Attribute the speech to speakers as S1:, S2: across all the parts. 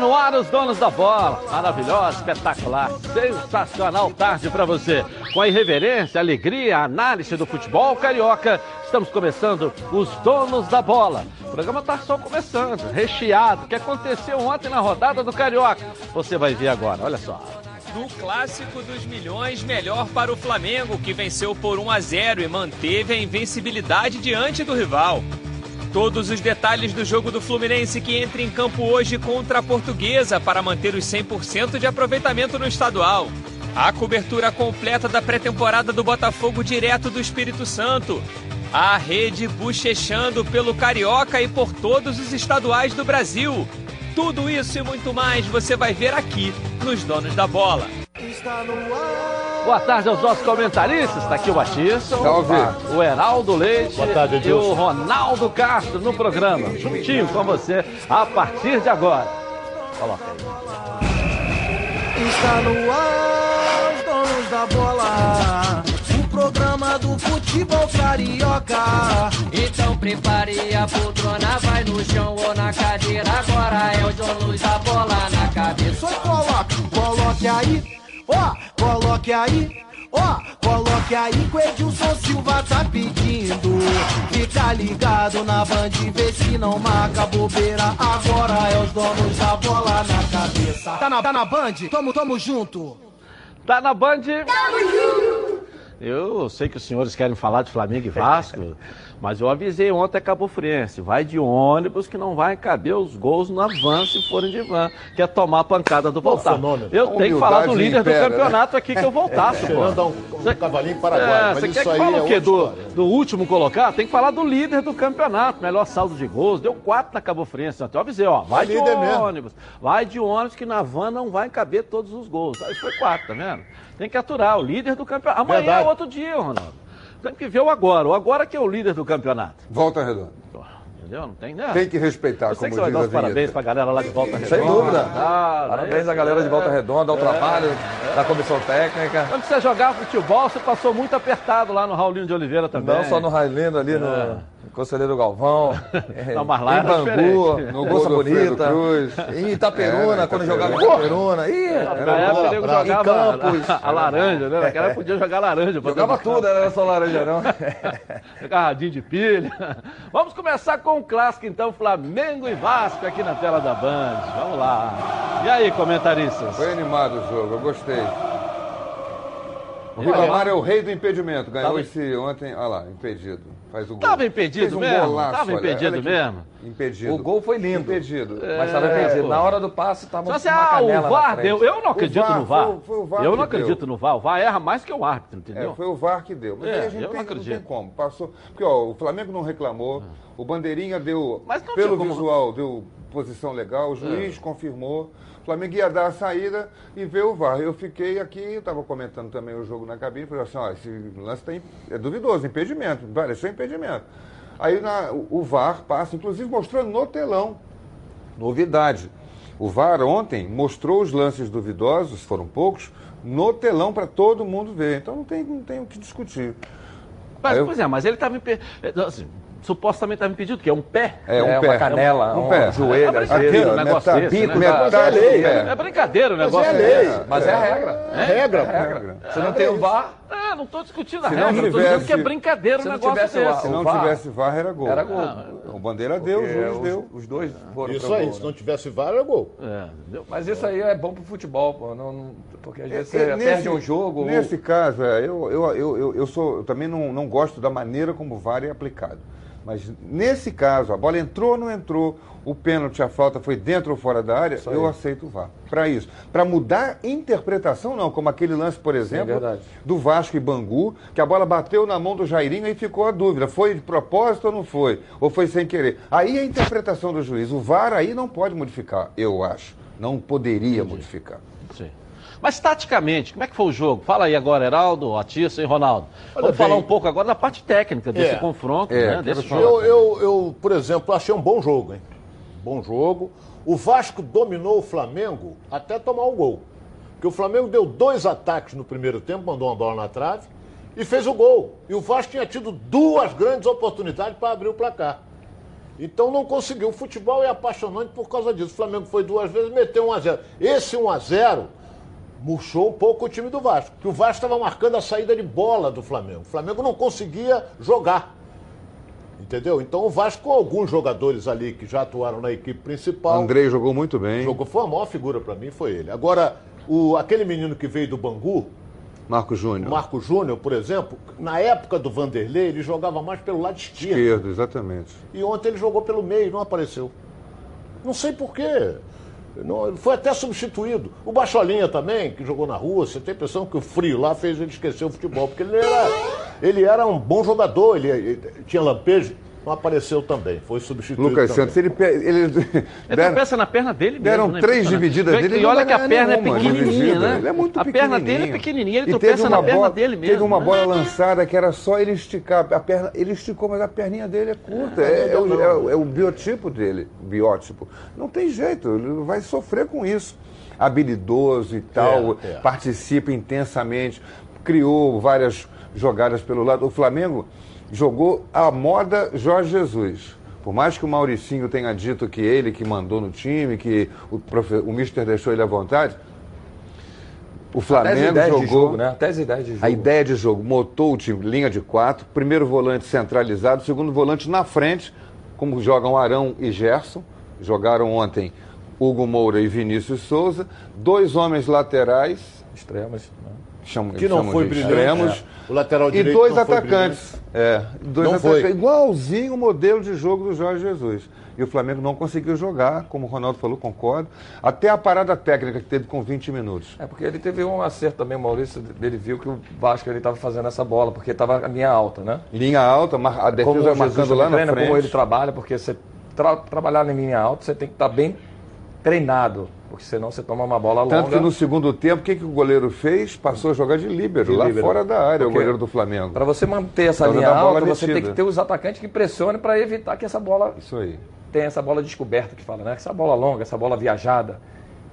S1: no ar os donos da bola. Maravilhosa, espetacular, sensacional tarde para você. Com a irreverência, alegria, análise do futebol carioca, estamos começando os donos da bola. O programa está só começando, recheado. O que aconteceu ontem na rodada do Carioca? Você vai ver agora, olha só.
S2: No clássico dos milhões, melhor para o Flamengo, que venceu por 1 a 0 e manteve a invencibilidade diante do rival. Todos os detalhes do jogo do Fluminense que entra em campo hoje contra a Portuguesa para manter os 100% de aproveitamento no estadual. A cobertura completa da pré-temporada do Botafogo direto do Espírito Santo. A rede bochechando pelo Carioca e por todos os estaduais do Brasil. Tudo isso e muito mais você vai ver aqui nos Donos da Bola. Está no
S1: ar. Boa tarde aos nossos comentaristas. Está aqui o Batista, o Heraldo Leite Boa tarde, e o Ronaldo Castro no programa. Juntinho com você a partir de agora. Coloca
S3: aí. Está no ar, os donos da bola. O programa do futebol carioca. Então prepare a poltrona, vai no chão ou na cadeira. Agora é os donos da bola na cabeça. Só coloque, coloque aí ó, coloque aí, ó, coloque aí que o Edilson Silva tá pedindo. Fica ligado na band, vê se não marca bobeira. Agora é os donos da bola na cabeça. Tá na, tá na band? Tamo, tamo junto.
S1: Tá na band? Tamo junto. Eu sei que os senhores querem falar de Flamengo e Vasco. Mas eu avisei ontem a Cabo Friense, vai de ônibus que não vai caber os gols na van se forem de van, que é tomar a pancada do voltar. Eu tenho que falar do líder impera, do né? campeonato né? aqui que eu voltasse, pô.
S4: Dar um, um cavalinho paraguaio,
S1: é, Você quer que fale é o quê? Do, do, último colocar? Tem que falar do líder do campeonato, melhor saldo de gols, deu quatro na Cabo Friense. Então eu avisei, ó, vai é de ônibus, mesmo. vai de ônibus que na van não vai caber todos os gols. Aí foi quatro, tá vendo? Tem que aturar o líder do campeonato. Amanhã Verdade. é outro dia, Ronaldo. Tem que ver o agora. O agora que é o líder do campeonato.
S4: Volta redonda.
S1: Entendeu? Não tem, né?
S4: Tem que respeitar, como
S1: que você vai dar os parabéns pra galera lá de Volta Redonda.
S4: Sem dúvida. Ah, parabéns à galera de Volta Redonda, ao é, trabalho é, da comissão técnica.
S1: Quando você jogava futebol, você passou muito apertado lá no Raulinho de Oliveira também.
S4: Não só no Railino ali, é. no Conselheiro Galvão,
S1: não, mas lá
S4: em Bangu, no Moça Bonita, Cruz. em Itaperuna, é, quando jogava em Itaperuna. Ih,
S1: era época ele jogava Campos. A, a, laranja, né? Naquela época podia jogar laranja.
S4: Jogava tudo, não era só laranja não.
S1: jogava radinho de pilha. Vamos começar com o clássico então, Flamengo e Vasco aqui na tela da Band. Vamos lá. E aí, comentaristas?
S4: Foi animado o jogo, eu gostei. O Ribamar é o rei do impedimento. Ganhou Tava... esse ontem, olha lá, impedido. Faz o gol.
S1: Tava impedido um mesmo? Golaço, tava impedido olha, mesmo?
S4: Impedido.
S1: O gol foi lindo.
S4: Impedido.
S1: É, mas tava impedido. Na hora do passe tava Só assim, ah, o VAR deu. Eu não acredito VAR, no VAR. Foi, foi o VAR eu não acredito deu. no VAR. O VAR erra mais que o árbitro, entendeu?
S4: É, foi o VAR que deu. Mas é, aí a gente eu tem, não, acredito. não tem como. Passou. Porque ó, o Flamengo não reclamou. O Bandeirinha deu. Mas pelo visual, deu posição legal. O juiz é. confirmou. O Flamengo ia dar a saída e veio o VAR. Eu fiquei aqui, eu estava comentando também o jogo na cabine, falei assim, ó, esse lance tem, é duvidoso, impedimento, pareceu impedimento. Aí na, o VAR passa, inclusive mostrando no telão. Novidade. O VAR ontem mostrou os lances duvidosos, foram poucos, no telão para todo mundo ver. Então não tem, não tem o que discutir.
S1: Mas, eu... Pois é, mas ele estava. Assim, supostamente estava impedido, que é um pé.
S4: É, um
S1: é,
S4: pé.
S1: uma canela, um, um pé. joelho, é brincadeira, um negócio desse, bico, né? é lei. É brincadeira o negócio
S4: Mas é lei.
S1: Mas é regra.
S4: É regra. É regra.
S1: Você não tem o VAR... É, não estou discutindo a se regra, estou dizendo que é brincadeira o negócio desse.
S4: Se não tivesse VAR, era gol. Era gol. O Bandeira deu, o juiz deu.
S1: Os dois foram
S4: Isso aí, se não tivesse VAR, era gol.
S1: Mas isso aí é bom pro futebol, pô. Porque às vezes você perde um jogo...
S4: Nesse caso, eu também não gosto da maneira como o VAR é aplicado. Mas nesse caso, a bola entrou ou não entrou, o pênalti, a falta foi dentro ou fora da área, eu aceito o VAR. Para isso. Para mudar interpretação, não. Como aquele lance, por exemplo, é do Vasco e Bangu, que a bola bateu na mão do Jairinho e ficou a dúvida. Foi de propósito ou não foi? Ou foi sem querer? Aí é a interpretação do juiz. O VAR aí não pode modificar, eu acho. Não poderia Entendi. modificar.
S1: Sim. Mas taticamente, como é que foi o jogo? Fala aí agora, Heraldo, Atissa e Ronaldo. Olha Vamos bem, falar um pouco agora da parte técnica desse é, confronto, é, né? Desse.
S4: Eu, eu, eu, por exemplo, achei um bom jogo, hein? Bom jogo. O Vasco dominou o Flamengo até tomar o gol. Porque o Flamengo deu dois ataques no primeiro tempo, mandou uma bola na trave e fez o gol. E o Vasco tinha tido duas grandes oportunidades para abrir o placar.
S5: Então não conseguiu. O futebol é apaixonante por causa disso. O Flamengo foi duas vezes, meteu 1 a 0 Esse 1 a 0 murchou um pouco o time do Vasco. Que o Vasco estava marcando a saída de bola do Flamengo. O Flamengo não conseguia jogar. Entendeu? Então o Vasco, com alguns jogadores ali que já atuaram na equipe principal.
S4: Andrei jogou muito bem.
S5: Jogou, foi a maior figura para mim, foi ele. Agora, o, aquele menino que veio do Bangu,
S4: Marco Júnior.
S5: Marco Júnior, por exemplo, na época do Vanderlei, ele jogava mais pelo lado esquerdo.
S4: Esquerdo, exatamente.
S5: E ontem ele jogou pelo meio, não apareceu. Não sei porquê. Não, foi até substituído. O Bacholinha também, que jogou na rua, você tem a impressão que o frio lá fez ele esquecer o futebol, porque ele era, ele era um bom jogador, ele, ele tinha lampejo não apareceu também, foi substituído.
S4: Lucas
S5: também.
S4: Santos, ele. ele,
S1: ele deram, tropeça na perna dele mesmo.
S4: Deram
S1: né?
S4: três divididas
S1: dele.
S4: E
S1: olha que a perna é pequenininha, né?
S4: Ele é muito
S1: a perna dele é pequenininha, ele tropeça na perna
S4: bola,
S1: dele mesmo.
S4: Teve uma né? bola lançada que era só ele esticar. A perna, ele esticou, mas a perninha dele é curta. É, é, é, o, é, é o biotipo dele, biótipo. Não tem jeito, ele vai sofrer com isso. Habilidoso e tal, é, participa intensamente, criou várias jogadas pelo lado. O Flamengo jogou a moda Jorge Jesus. Por mais que o Mauricinho tenha dito que ele que mandou no time, que o, profe... o Mister deixou ele à vontade, o Flamengo jogou.
S6: Jogo, né? Até as ideias de jogo.
S4: A ideia de jogo, motou o time, linha de quatro, primeiro volante centralizado, segundo volante na frente, como jogam Arão e Gerson. Jogaram ontem Hugo Moura e Vinícius Souza. Dois homens laterais.
S6: Extremos. Né?
S5: Chamam, que não foi brilhante. Extremos. É. O lateral direito
S4: e dois atacantes. É, dois não atacantes. Foi. Igualzinho o modelo de jogo do Jorge Jesus. E o Flamengo não conseguiu jogar, como o Ronaldo falou, concordo. Até a parada técnica que teve com 20 minutos.
S6: É, porque ele teve um acerto também, o Maurício, ele viu que o Vasco ele estava fazendo essa bola, porque estava a linha alta, né?
S4: Linha alta, a defesa como marcando lá na treina, frente.
S6: Como ele trabalha, porque você tra trabalhar em linha alta, você tem que estar tá bem treinado, porque senão você toma uma bola longa.
S4: Tanto que no segundo tempo, o que, que o goleiro fez? Passou a jogar de líbero, de lá líbero. fora da área, porque o goleiro do Flamengo.
S6: Para você manter essa linha alta, você tem que ter os atacantes que pressionem para evitar que essa bola...
S4: Isso aí.
S6: Tenha essa bola descoberta que fala, né? Essa bola longa, essa bola viajada.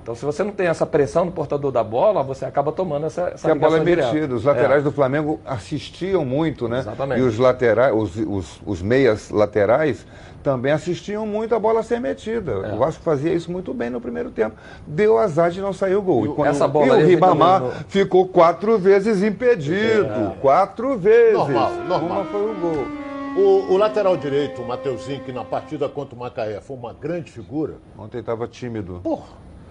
S6: Então, se você não tem essa pressão no portador da bola, você acaba tomando essa, essa
S4: a bola é metida. Os laterais é. do Flamengo assistiam muito, né?
S6: Exatamente.
S4: E os laterais, os, os, os meias laterais também assistiam muito a bola ser metida. É. O Vasco fazia isso muito bem no primeiro tempo. Deu azar de não sair o gol. E,
S6: quando, essa bola
S4: e o Ribamar no... ficou quatro vezes impedido. É. Quatro vezes.
S5: Normal, normal.
S4: Uma foi o gol.
S5: O, o, lateral direito, o Mateuzinho, que na partida contra o Macaé foi uma grande figura.
S4: Ontem estava tímido.
S5: Porra.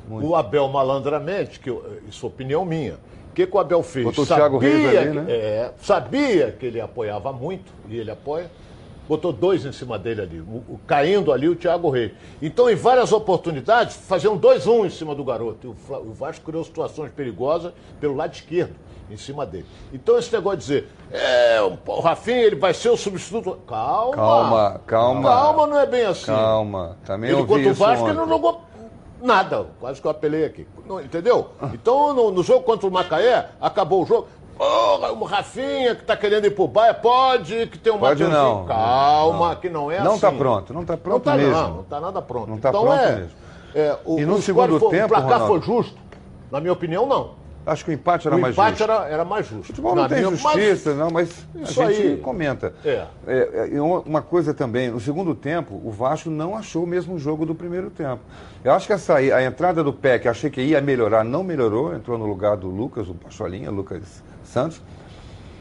S5: Muito. O Abel malandramente, que eu, isso é opinião minha. O que, que o Abel fez?
S4: Botou sabia, o Thiago Reis ali, né?
S5: É, sabia que ele apoiava muito, e ele apoia. Botou dois em cima dele ali, o, caindo ali o Thiago Reis. Então, em várias oportunidades, faziam dois um em cima do garoto. E o, o Vasco criou situações perigosas pelo lado esquerdo em cima dele. Então esse negócio de dizer, é, o Rafinha ele vai ser o substituto. Calma.
S4: Calma, calma.
S5: Calma, não é bem assim.
S4: Calma. Também
S5: ele
S4: contra
S5: o Vasco ontem. ele não jogou Nada, quase que eu apelei aqui. Não, entendeu? Então, no, no, jogo contra o Macaé, acabou o jogo. Porra, o Rafinha que tá querendo ir pro Bahia, pode que tem um
S4: Pode não.
S5: Calma, não. que não é
S4: não
S5: assim.
S4: Não tá pronto, não tá pronto
S5: não tá,
S4: mesmo.
S5: Não, não tá nada pronto.
S4: Não tá então, pronto
S5: é,
S4: mesmo.
S5: É, o,
S4: e no segundo
S5: foi,
S4: tempo,
S5: O placar
S4: Ronaldo,
S5: foi justo? Na minha opinião, não.
S4: Acho que o empate era
S5: o
S4: mais
S5: empate
S4: justo.
S5: Era, era mais justo. O
S4: futebol não Na tem minha... justiça, mas... não, mas
S5: Isso
S4: a gente
S5: aí...
S4: comenta.
S5: É.
S4: É, é. Uma coisa também, no segundo tempo, o Vasco não achou o mesmo jogo do primeiro tempo. Eu acho que essa, a entrada do PEC, achei que ia melhorar, não melhorou, entrou no lugar do Lucas, o Pacholinha, Lucas Santos.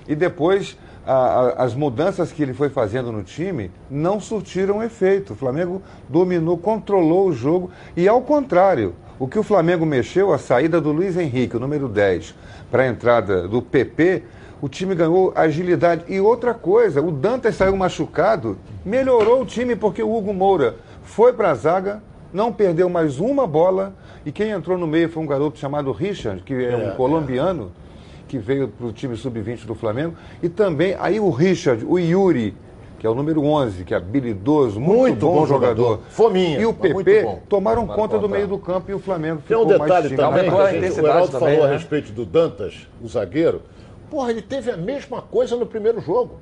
S4: E depois, a, a, as mudanças que ele foi fazendo no time não surtiram efeito. O Flamengo dominou, controlou o jogo e, ao contrário, o que o Flamengo mexeu, a saída do Luiz Henrique, o número 10, para a entrada do PP, o time ganhou agilidade. E outra coisa, o Dantas saiu machucado, melhorou o time porque o Hugo Moura foi para a zaga, não perdeu mais uma bola, e quem entrou no meio foi um garoto chamado Richard, que é, um é, colombiano, é. Que veio para o time sub-20 do Flamengo, e também aí o Richard, o Yuri, que é o número 11, que é habilidoso, muito, muito bom, bom, jogador. jogador.
S5: Fominha.
S4: E o PP tomaram conta do meio do campo e o Flamengo
S5: Tem um detalhe também, gente, o Heraldo falou né? a respeito do Dantas, o zagueiro. Porra, ele teve a mesma coisa no primeiro jogo.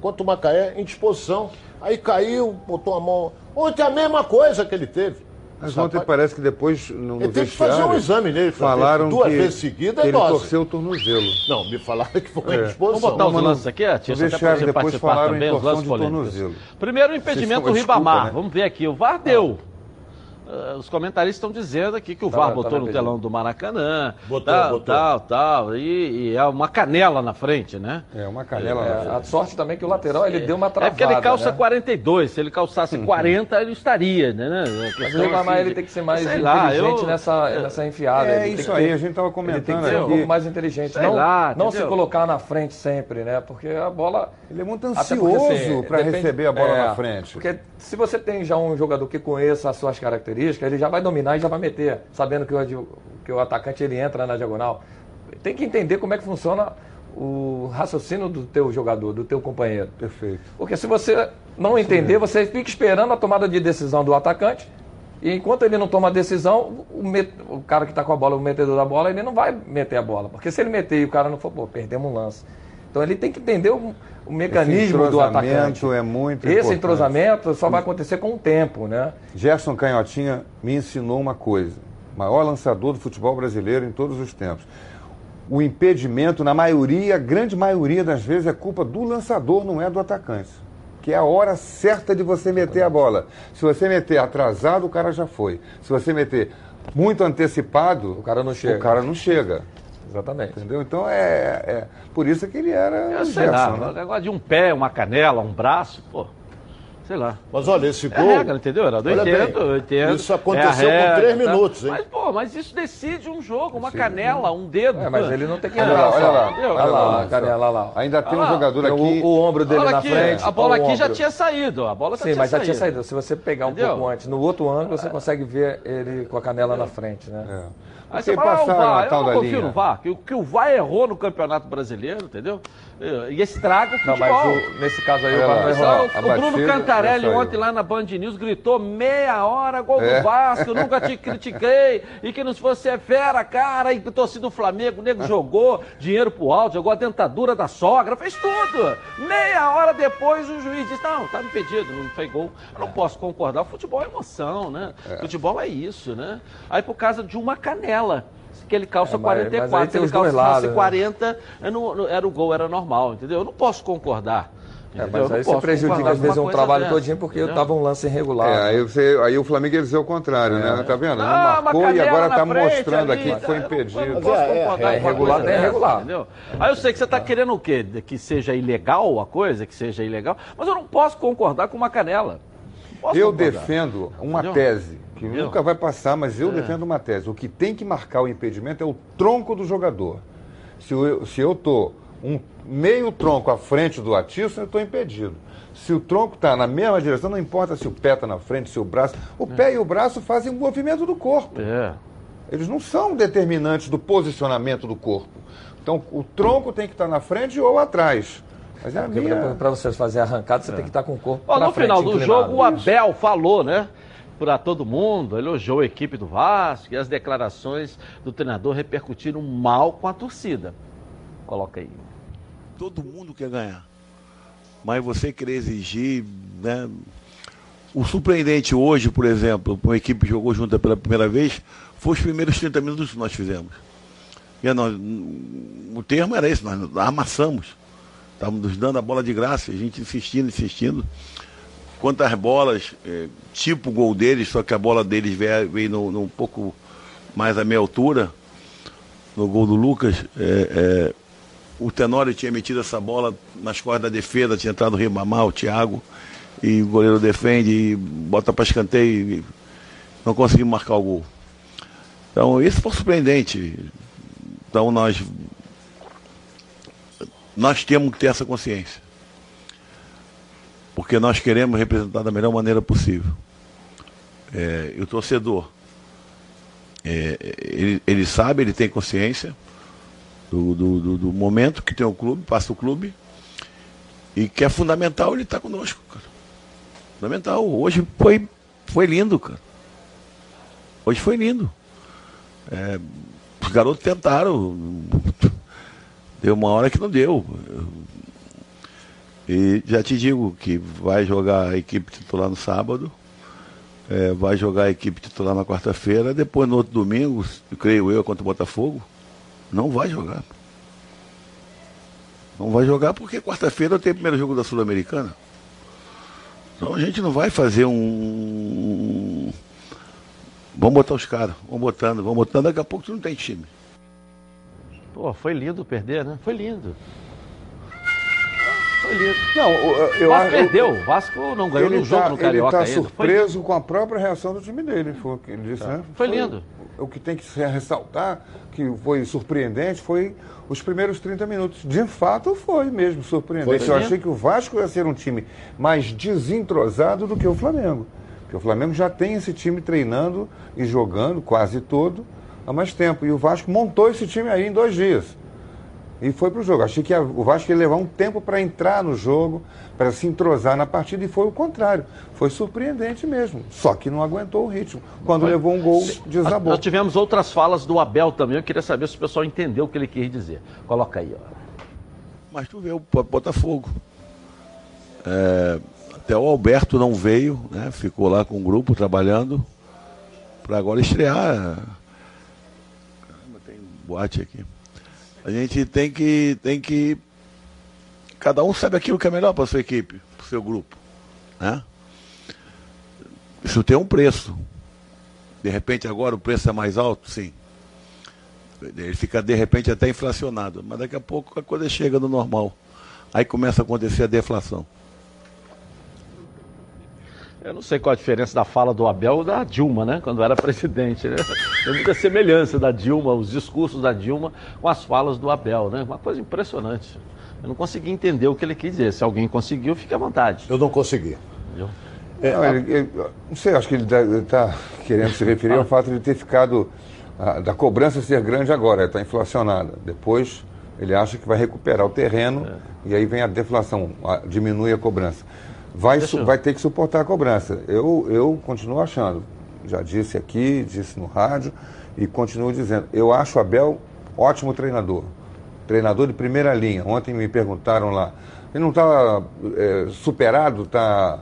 S5: Contra o Macaé, em disposição. Aí caiu, botou a mão. Ontem a mesma coisa que ele teve.
S4: Mas ontem rapaz... parece que depois no
S5: Ele tem que fazer um exame nele.
S4: Falaram
S5: duas
S4: que,
S5: vezes seguida
S4: que ele torceu o tornozelo.
S5: Não, me falaram que foi é. exposição.
S1: Vamos botar os lances aqui, Tia,
S4: até para você depois falaram também, os lances tornozelo.
S1: Primeiro, o impedimento do Ribamar. Né? Vamos ver aqui. O VAR deu. Uh, os comentaristas estão dizendo aqui que o tá, VAR botou tá no telão do Maracanã. Botou, tal, botou. Tal, tal. E, e, é uma canela na frente, né?
S4: É, uma canela é,
S6: na frente. A sorte também que o lateral ele é, deu uma travada.
S1: É porque ele calça né? 42. Se ele calçasse 40, ele estaria, né?
S6: Mas o Ribamar assim, ele tem que ser mais inteligente eu... nessa, nessa enfiada.
S4: É isso aí, ter, a gente estava comentando. Ele tem que
S6: ser um pouco mais inteligente. Sei não lá, não se colocar na frente sempre, né? Porque a bola.
S4: Ele é muito ansioso assim, para receber a bola é, na frente.
S6: Porque se você tem já um jogador que conheça as suas características, ele já vai dominar e já vai meter, sabendo que o, que o atacante ele entra na diagonal. Tem que entender como é que funciona o raciocínio do teu jogador, do teu companheiro.
S4: Perfeito.
S6: Porque se você não entender, você fica esperando a tomada de decisão do atacante. E enquanto ele não toma a decisão, o, met... o cara que está com a bola, o metedor da bola, ele não vai meter a bola. Porque se ele meter e o cara não for, pô, perdemos um lance. Então ele tem que entender o, o mecanismo do atacante.
S4: é muito
S6: Esse importante. entrosamento só vai acontecer com o tempo, né?
S4: Gerson Canhotinha me ensinou uma coisa. Maior lançador do futebol brasileiro em todos os tempos. O impedimento, na maioria, grande maioria das vezes, é culpa do lançador, não é do atacante. Que é a hora certa de você meter a bola. Se você meter atrasado, o cara já foi. Se você meter muito antecipado,
S6: o cara não chega.
S4: O cara não chega.
S6: Exatamente.
S4: Entendeu? Então é, é por isso que ele era.
S1: Eu sei Gerson, lá, né? negócio de um pé, uma canela, um braço, pô. Sei lá.
S5: Mas olha, esse gol.
S1: É regra, entendeu? Era do 80, 80.
S5: Isso aconteceu é regra, com três tá? minutos, hein?
S1: Mas, pô, mas isso decide um jogo, uma canela, um dedo.
S6: É, mas ele não tem que
S4: olha lá, olha lá, olha
S6: lá, olha lá, canela.
S4: Ainda tem um jogador aqui.
S6: O, o, ombro dele na frente.
S1: A bola aqui já tinha saído. A bola
S6: Sim, mas já tinha saído. Se você pegar um pouco antes, no outro ângulo, você consegue ver ele com a canela na frente, né? É.
S1: Aí você fala, ah, o VAR, eu não confio no VAR, que, que o VAR errou no Campeonato Brasileiro, entendeu? E estraga o futebol. Não, mas
S6: o, nesse caso aí o VAR não errou.
S1: O, o Bruno Cantarelli ontem lá na Band News gritou meia hora, gol é. do Vasco, nunca te critiquei, e que não se você é fera, cara, e torcida do Flamengo, o nego jogou dinheiro pro alto, jogou a dentadura da sogra, fez tudo. Meia hora depois o juiz disse, não, tá impedido, não foi gol. Eu não é. posso concordar, o futebol é emoção, né? É. Futebol é isso, né? Aí por causa de uma canela que ele calça é, mas, 44, mas se ele calça 40, né? não, era o gol, era normal, entendeu? Eu não posso concordar.
S6: É, mas aí você prejudica às vezes um trabalho dessa, todinho porque estava um lance irregular. É,
S4: aí, você, aí o Flamengo ia dizer o contrário, né? é. né? Tá vendo? Não ah, marcou e agora está mostrando ali, aqui que foi impedido. Eu não
S6: posso é, concordar é, é, irregular, é irregular. Entendeu?
S1: Aí eu sei que você está querendo o quê? Que seja ilegal a coisa, que seja ilegal, mas eu não posso concordar com uma canela.
S4: Eu concordar. defendo uma Entendeu? tese que Entendeu? nunca vai passar, mas eu é. defendo uma tese. O que tem que marcar o impedimento é o tronco do jogador. Se eu, se eu tô um meio tronco à frente do atiço, eu estou impedido. Se o tronco está na mesma direção, não importa se o pé está na frente, se o braço. O é. pé e o braço fazem o movimento do corpo.
S1: É.
S4: Eles não são determinantes do posicionamento do corpo. Então, o tronco tem que estar tá na frente ou atrás.
S6: Mas é, é minha... Para você fazer arrancada, você é. tem que estar tá com o corpo.
S1: Ó, no final do jogo, o Abel falou, né? para todo mundo, elogiou a equipe do Vasco e as declarações do treinador repercutiram mal com a torcida. Coloca aí.
S7: Todo mundo quer ganhar, mas você querer exigir, né? O surpreendente hoje, por exemplo, uma equipe que jogou junta pela primeira vez, foi os primeiros 30 minutos que nós fizemos. E nós, o termo era esse, nós amassamos. Estávamos nos dando a bola de graça, a gente insistindo, insistindo. Quantas bolas, é, tipo o gol deles, só que a bola deles veio, veio no, no, um pouco mais à minha altura, no gol do Lucas. É, é, o Tenório tinha metido essa bola nas costas da defesa, tinha entrado o Ribamar, o Thiago, e o goleiro defende, e bota para escanteio e não conseguimos marcar o gol. Então, isso foi surpreendente. Então, nós, nós temos que ter essa consciência porque nós queremos representar da melhor maneira possível. É, e o torcedor, é, ele, ele, sabe, ele tem consciência do, do, do, do, momento que tem o clube, passa o clube, e que é fundamental ele estar tá conosco, cara. Fundamental. Hoje foi, foi lindo, cara. Hoje foi lindo. É, os garotos tentaram. Deu uma hora que não deu. E já te digo que vai jogar a equipe titular no sábado. é, vai jogar a equipe titular na quarta-feira, depois no outro domingo, creio eu, contra o Botafogo, não vai jogar. Não vai jogar porque quarta-feira tem o primeiro jogo da Sul-Americana. Então a gente não vai fazer um. Vamos botar os caras, vamos botando, vamos botando, daqui a pouco tu não tem time.
S1: Pô, foi lindo perder, né? Foi lindo. Foi lindo.
S4: Não, eu,
S1: o Vasco perdeu, o Vasco não ganhou jogo tá, no Carioca
S4: Ele está surpreso com a própria reação do time dele, foi o que ele disse, tá. né?
S1: Foi, foi lindo.
S4: O que tem que se ressaltar, que foi surpreendente, foi os primeiros 30 minutos. De fato, foi mesmo surpreendente. Foi eu achei que o Vasco ia ser um time mais desentrosado do que o Flamengo. Porque o Flamengo já tem esse time treinando e jogando quase todo há mais tempo. E o Vasco montou esse time aí em dois dias e foi para o jogo. Achei que o Vasco ia levar um tempo para entrar no jogo, para se entrosar na partida, e foi o contrário. Foi surpreendente mesmo. Só que não aguentou o ritmo. Quando foi. levou um gol, desabou.
S1: Nós tivemos outras falas do Abel também. Eu queria saber se o pessoal entendeu o que ele quis dizer. Coloca aí, ó.
S7: Mas tu vê o Botafogo. É, até o Alberto não veio, né? Ficou lá com o grupo trabalhando para agora estrear. Boate aqui. A gente tem que, tem que. Cada um sabe aquilo que é melhor para sua equipe, para seu grupo. Né? Isso tem um preço. De repente agora o preço é mais alto, sim. Ele fica de repente até inflacionado. Mas daqui a pouco a coisa chega no normal. Aí começa a acontecer a deflação.
S1: Eu não sei qual a diferença da fala do Abel ou da Dilma, né? Quando era presidente. Né? Tem muita semelhança da Dilma, os discursos da Dilma com as falas do Abel, né? Uma coisa impressionante. Eu não consegui entender o que ele quis dizer. Se alguém conseguiu, fique à vontade.
S5: Eu não consegui.
S4: É, não, ele, ele, não sei, acho que ele está querendo se referir ao fato de ter ficado. A, da cobrança ser grande agora, está inflacionada. Depois ele acha que vai recuperar o terreno é. e aí vem a deflação, a, diminui a cobrança vai, vai ter que suportar a cobrança. Eu, eu continuo achando, já disse aqui, disse no rádio e continuo dizendo, eu acho o Abel ótimo treinador. Treinador de primeira linha. Ontem me perguntaram lá, ele não está é, superado, está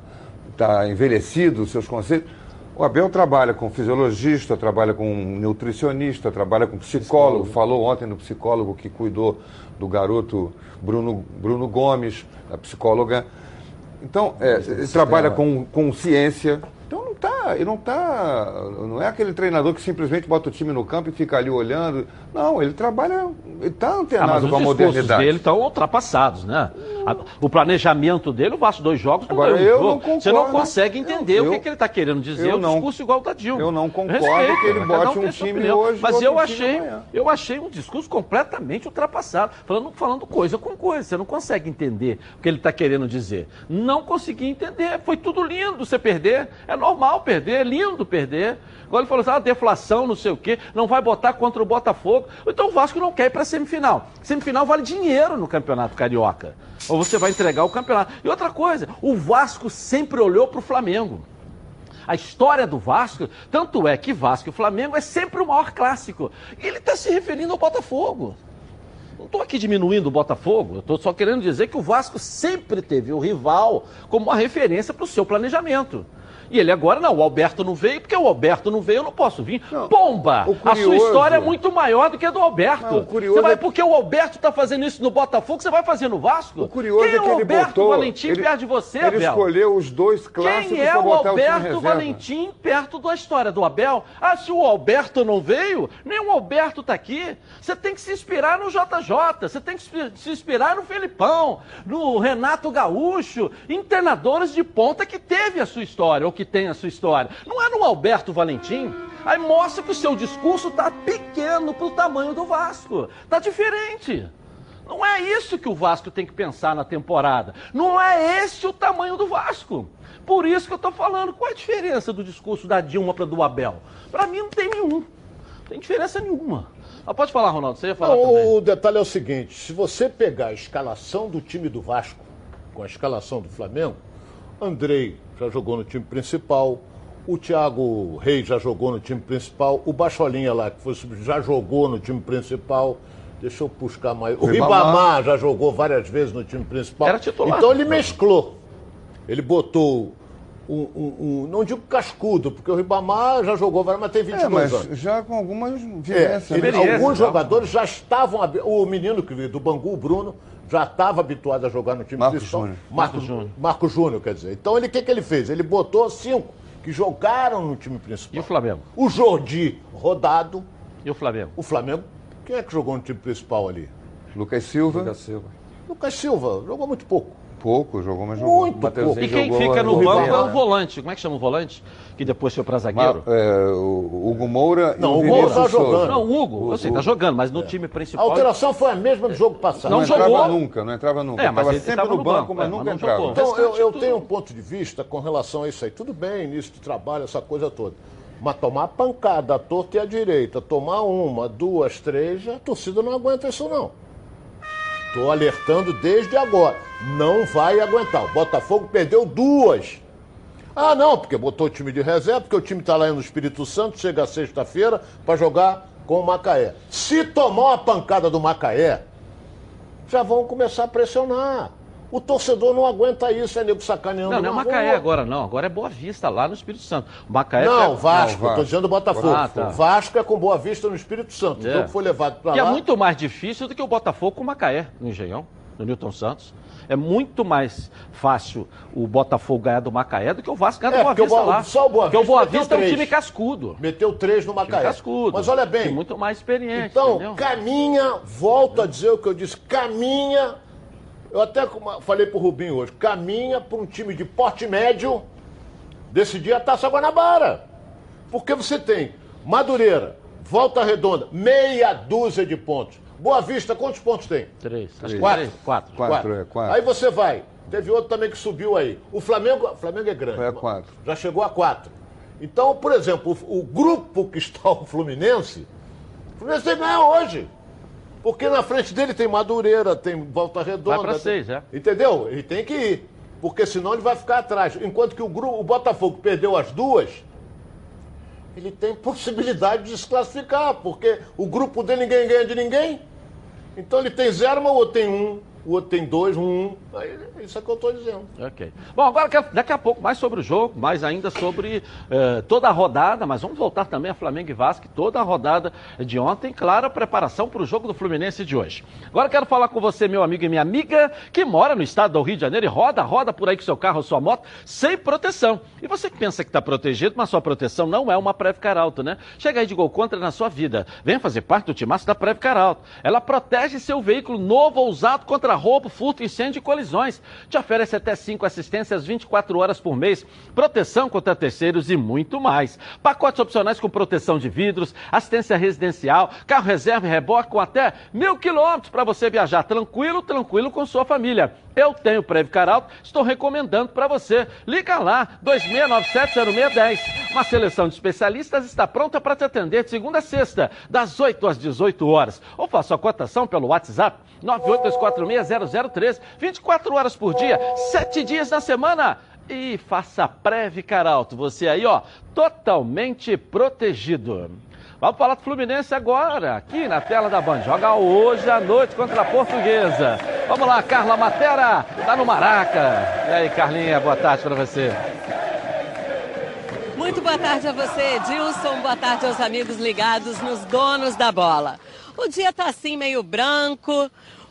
S4: tá envelhecido, seus conceitos? O Abel trabalha com fisiologista, trabalha com nutricionista, trabalha com psicólogo. psicólogo. Falou ontem no psicólogo que cuidou do garoto Bruno, Bruno Gomes, a psicóloga. Então, é, ele trabalha com, com ciência. Então não tá, ele não tá, não é aquele treinador que simplesmente bota o time no campo e fica ali olhando. Não, ele trabalha, ele está antenado ah, com a modernidade.
S1: dele estão ultrapassados, né? o planejamento dele, o Vasco dois jogos,
S4: não Agora, eu não concordo.
S1: Você não consegue entender eu, o que, que ele está querendo dizer, o discurso igual da Dilma.
S4: Eu não concordo Respeito, que ele bote um, um time opinião. hoje.
S1: Mas eu achei, eu achei um discurso completamente ultrapassado, falando, falando coisa com coisa. Você não consegue entender o que ele está querendo dizer. Não consegui entender. Foi tudo lindo você perder. É normal perder, é lindo perder. Agora ele falou assim, ah, deflação, não sei o quê, não vai botar contra o Botafogo. Então o Vasco não quer ir para semifinal. Semifinal vale dinheiro no Campeonato Carioca. Ou você vai entregar o campeonato. E outra coisa, o Vasco sempre olhou para o Flamengo. A história do Vasco, tanto é que Vasco e Flamengo é sempre o maior clássico. E ele está se referindo ao Botafogo. Não estou aqui diminuindo o Botafogo, estou só querendo dizer que o Vasco sempre teve o rival como uma referência para o seu planejamento. E ele agora, não, o Alberto não veio, porque o Alberto não veio, eu não posso vir. Não, Pomba! Curioso... A sua história é muito maior do que a do Alberto. Não, você vai, é... Porque o Alberto está fazendo isso no Botafogo, você vai fazer no Vasco?
S4: O curioso
S1: Quem
S4: é que
S1: é
S4: o Alberto
S1: botou, Valentim
S4: ele,
S1: perto de você,
S4: ele
S1: Abel?
S4: Escolheu os dois clássicos
S1: Quem é o Alberto o Valentim perto da história do Abel? Ah, se o Alberto não veio, nem o Alberto está aqui. Você tem que se inspirar no JJ, você tem que se inspirar no Felipão, no Renato Gaúcho, internadores de ponta que teve a sua história, ou que tem a sua história. Não é no Alberto Valentim. Aí mostra que o seu discurso está pequeno para o tamanho do Vasco. Está diferente. Não é isso que o Vasco tem que pensar na temporada. Não é esse o tamanho do Vasco. Por isso que eu estou falando. Qual é a diferença do discurso da Dilma para do Abel? Para mim não tem nenhum. Não tem diferença nenhuma. Ah, pode falar, Ronaldo. Você ia falar
S5: não,
S1: também.
S5: O detalhe é o seguinte: se você pegar a escalação do time do Vasco com a escalação do Flamengo, Andrei já jogou no time principal, o Thiago Reis já jogou no time principal. O Bacholinha lá, que foi, já jogou no time principal. Deixa eu buscar mais. O Ribamar já jogou várias vezes no time principal.
S1: Era titular.
S5: Então ele mesclou. Ele botou um, um, um, não digo cascudo, porque o Ribamar já jogou, mas tem 22 é, mas anos.
S4: Já com algumas vivências. É,
S5: alguns jogadores já estavam. O menino que veio do Bangu, o Bruno, já estava habituado a jogar no time
S4: Marcos Júnior.
S5: Marco Júnior. Marco Júnior, quer dizer. Então, ele o que, que ele fez? Ele botou cinco que jogaram no time principal.
S1: E o Flamengo?
S5: O Jordi rodado.
S1: E o Flamengo?
S5: O Flamengo. Quem é que jogou no time principal ali?
S4: Lucas Silva.
S5: Lucas Silva. Lucas Silva, jogou muito pouco.
S4: Pouco, jogou, mas jogou.
S5: Muito pouco.
S1: E quem fica no banco é o volante. Como é que chama o volante? Que depois foi para zagueiro?
S4: é, o Hugo Moura
S5: não, e o, o Moura tá jogando.
S1: Não, o Hugo, eu sei, tá jogando, mas no é. time principal...
S5: A alteração foi a mesma do jogo passado.
S4: Não, não jogou. entrava nunca, não entrava nunca. É, mas ele sempre no, no banco, banco, mas é, nunca mas entrava. Jogou.
S5: Então, eu, eu tenho um ponto de vista com relação a isso aí. Tudo bem, início de trabalho, essa coisa toda. Mas tomar pancada à torta e à direita, tomar uma, duas, três, a torcida não aguenta isso não. Estou alertando desde agora. Não vai aguentar. O Botafogo perdeu duas. Ah, não, porque botou o time de reserva, porque o time está lá no Espírito Santo, chega sexta-feira para jogar com o Macaé. Se tomar uma pancada do Macaé, já vão começar a pressionar. O torcedor não aguenta isso, é nego sacaneando.
S1: Não, não é Macaé agora, não. Agora é Boa Vista, lá no Espírito Santo. O Macaé
S5: não, Vasco, não, Vasco. dizendo Botafogo. Ah, tá. O Vasco é com Boa Vista no Espírito Santo. É. O jogo foi levado para lá.
S1: Que é muito mais difícil do que o Botafogo com o Macaé, no Engenhão, no Newton Santos. É muito mais fácil o Botafogo ganhar do Macaé do que o Vasco ganhar é, do Boa Vista o, lá.
S5: Só o Boa Vista.
S1: Porque o Boa Vista é um time cascudo.
S5: Meteu três no Macaé.
S1: cascudo.
S5: Mas olha bem. Tem
S1: muito mais experiência.
S5: Então, entendeu? caminha, volto a dizer o que eu disse, caminha eu até falei pro Rubinho hoje, caminha para um time de porte médio decidir a Taça Guanabara. Porque você tem Madureira, Volta Redonda, meia dúzia de pontos. Boa Vista, quantos pontos tem?
S1: Três.
S5: Três. Quatro.
S1: Quatro.
S5: Quatro. É, quatro. Aí você vai. Teve outro também que subiu aí. O Flamengo, Flamengo é grande.
S4: A quatro.
S5: Já chegou a quatro. Então, por exemplo, o, o grupo que está o Fluminense, o Fluminense tem que ganhar hoje. Porque na frente dele tem Madureira, tem Volta Redonda. Vai
S1: pra seis, é.
S5: Entendeu? Ele tem que ir. Porque senão ele vai ficar atrás. Enquanto que o, grupo, o Botafogo perdeu as duas, ele tem possibilidade de desclassificar, porque o grupo dele ninguém ganha de ninguém. Então ele tem zero, mas o outro tem um o outro tem dois, um. Aí, isso é que eu estou dizendo.
S1: Ok. Bom, agora daqui a pouco mais sobre o jogo, mais ainda sobre eh, toda a rodada, mas vamos voltar também a Flamengo e Vasco, toda a rodada de ontem, claro, a preparação para o jogo do Fluminense de hoje. Agora quero falar com você, meu amigo e minha amiga, que mora no estado do Rio de Janeiro e roda, roda por aí com seu carro ou sua moto, sem proteção. E você que pensa que está protegido, mas sua proteção não é uma Previcar Alto, né? Chega aí de gol contra na sua vida. Venha fazer parte do timaço da Previcar Alto. Ela protege seu veículo novo ou usado contra roubo, furto, incêndio e colisões. Te oferece até 5 assistências 24 horas por mês, proteção contra terceiros e muito mais. Pacotes opcionais com proteção de vidros, assistência residencial, carro reserva e reboque com até mil quilômetros para você viajar tranquilo, tranquilo com sua família. Eu tenho Previcar Alto, estou recomendando para você. Liga lá, 26970610. Uma seleção de especialistas está pronta para te atender de segunda a sexta, das 8 às 18 horas. Ou faça a cotação pelo WhatsApp 982460003, 24 horas por dia, 7 dias na semana. E faça Previcar Alto, você aí, ó, totalmente protegido. Vamos falar do Fluminense agora, aqui na tela da Band. Joga hoje à noite contra a Portuguesa. Vamos lá, Carla Matera, tá no Maraca. E aí, Carlinha, boa tarde para você.
S8: Muito boa tarde a você, Edilson. Boa tarde aos amigos ligados nos donos da bola. O dia tá assim meio branco,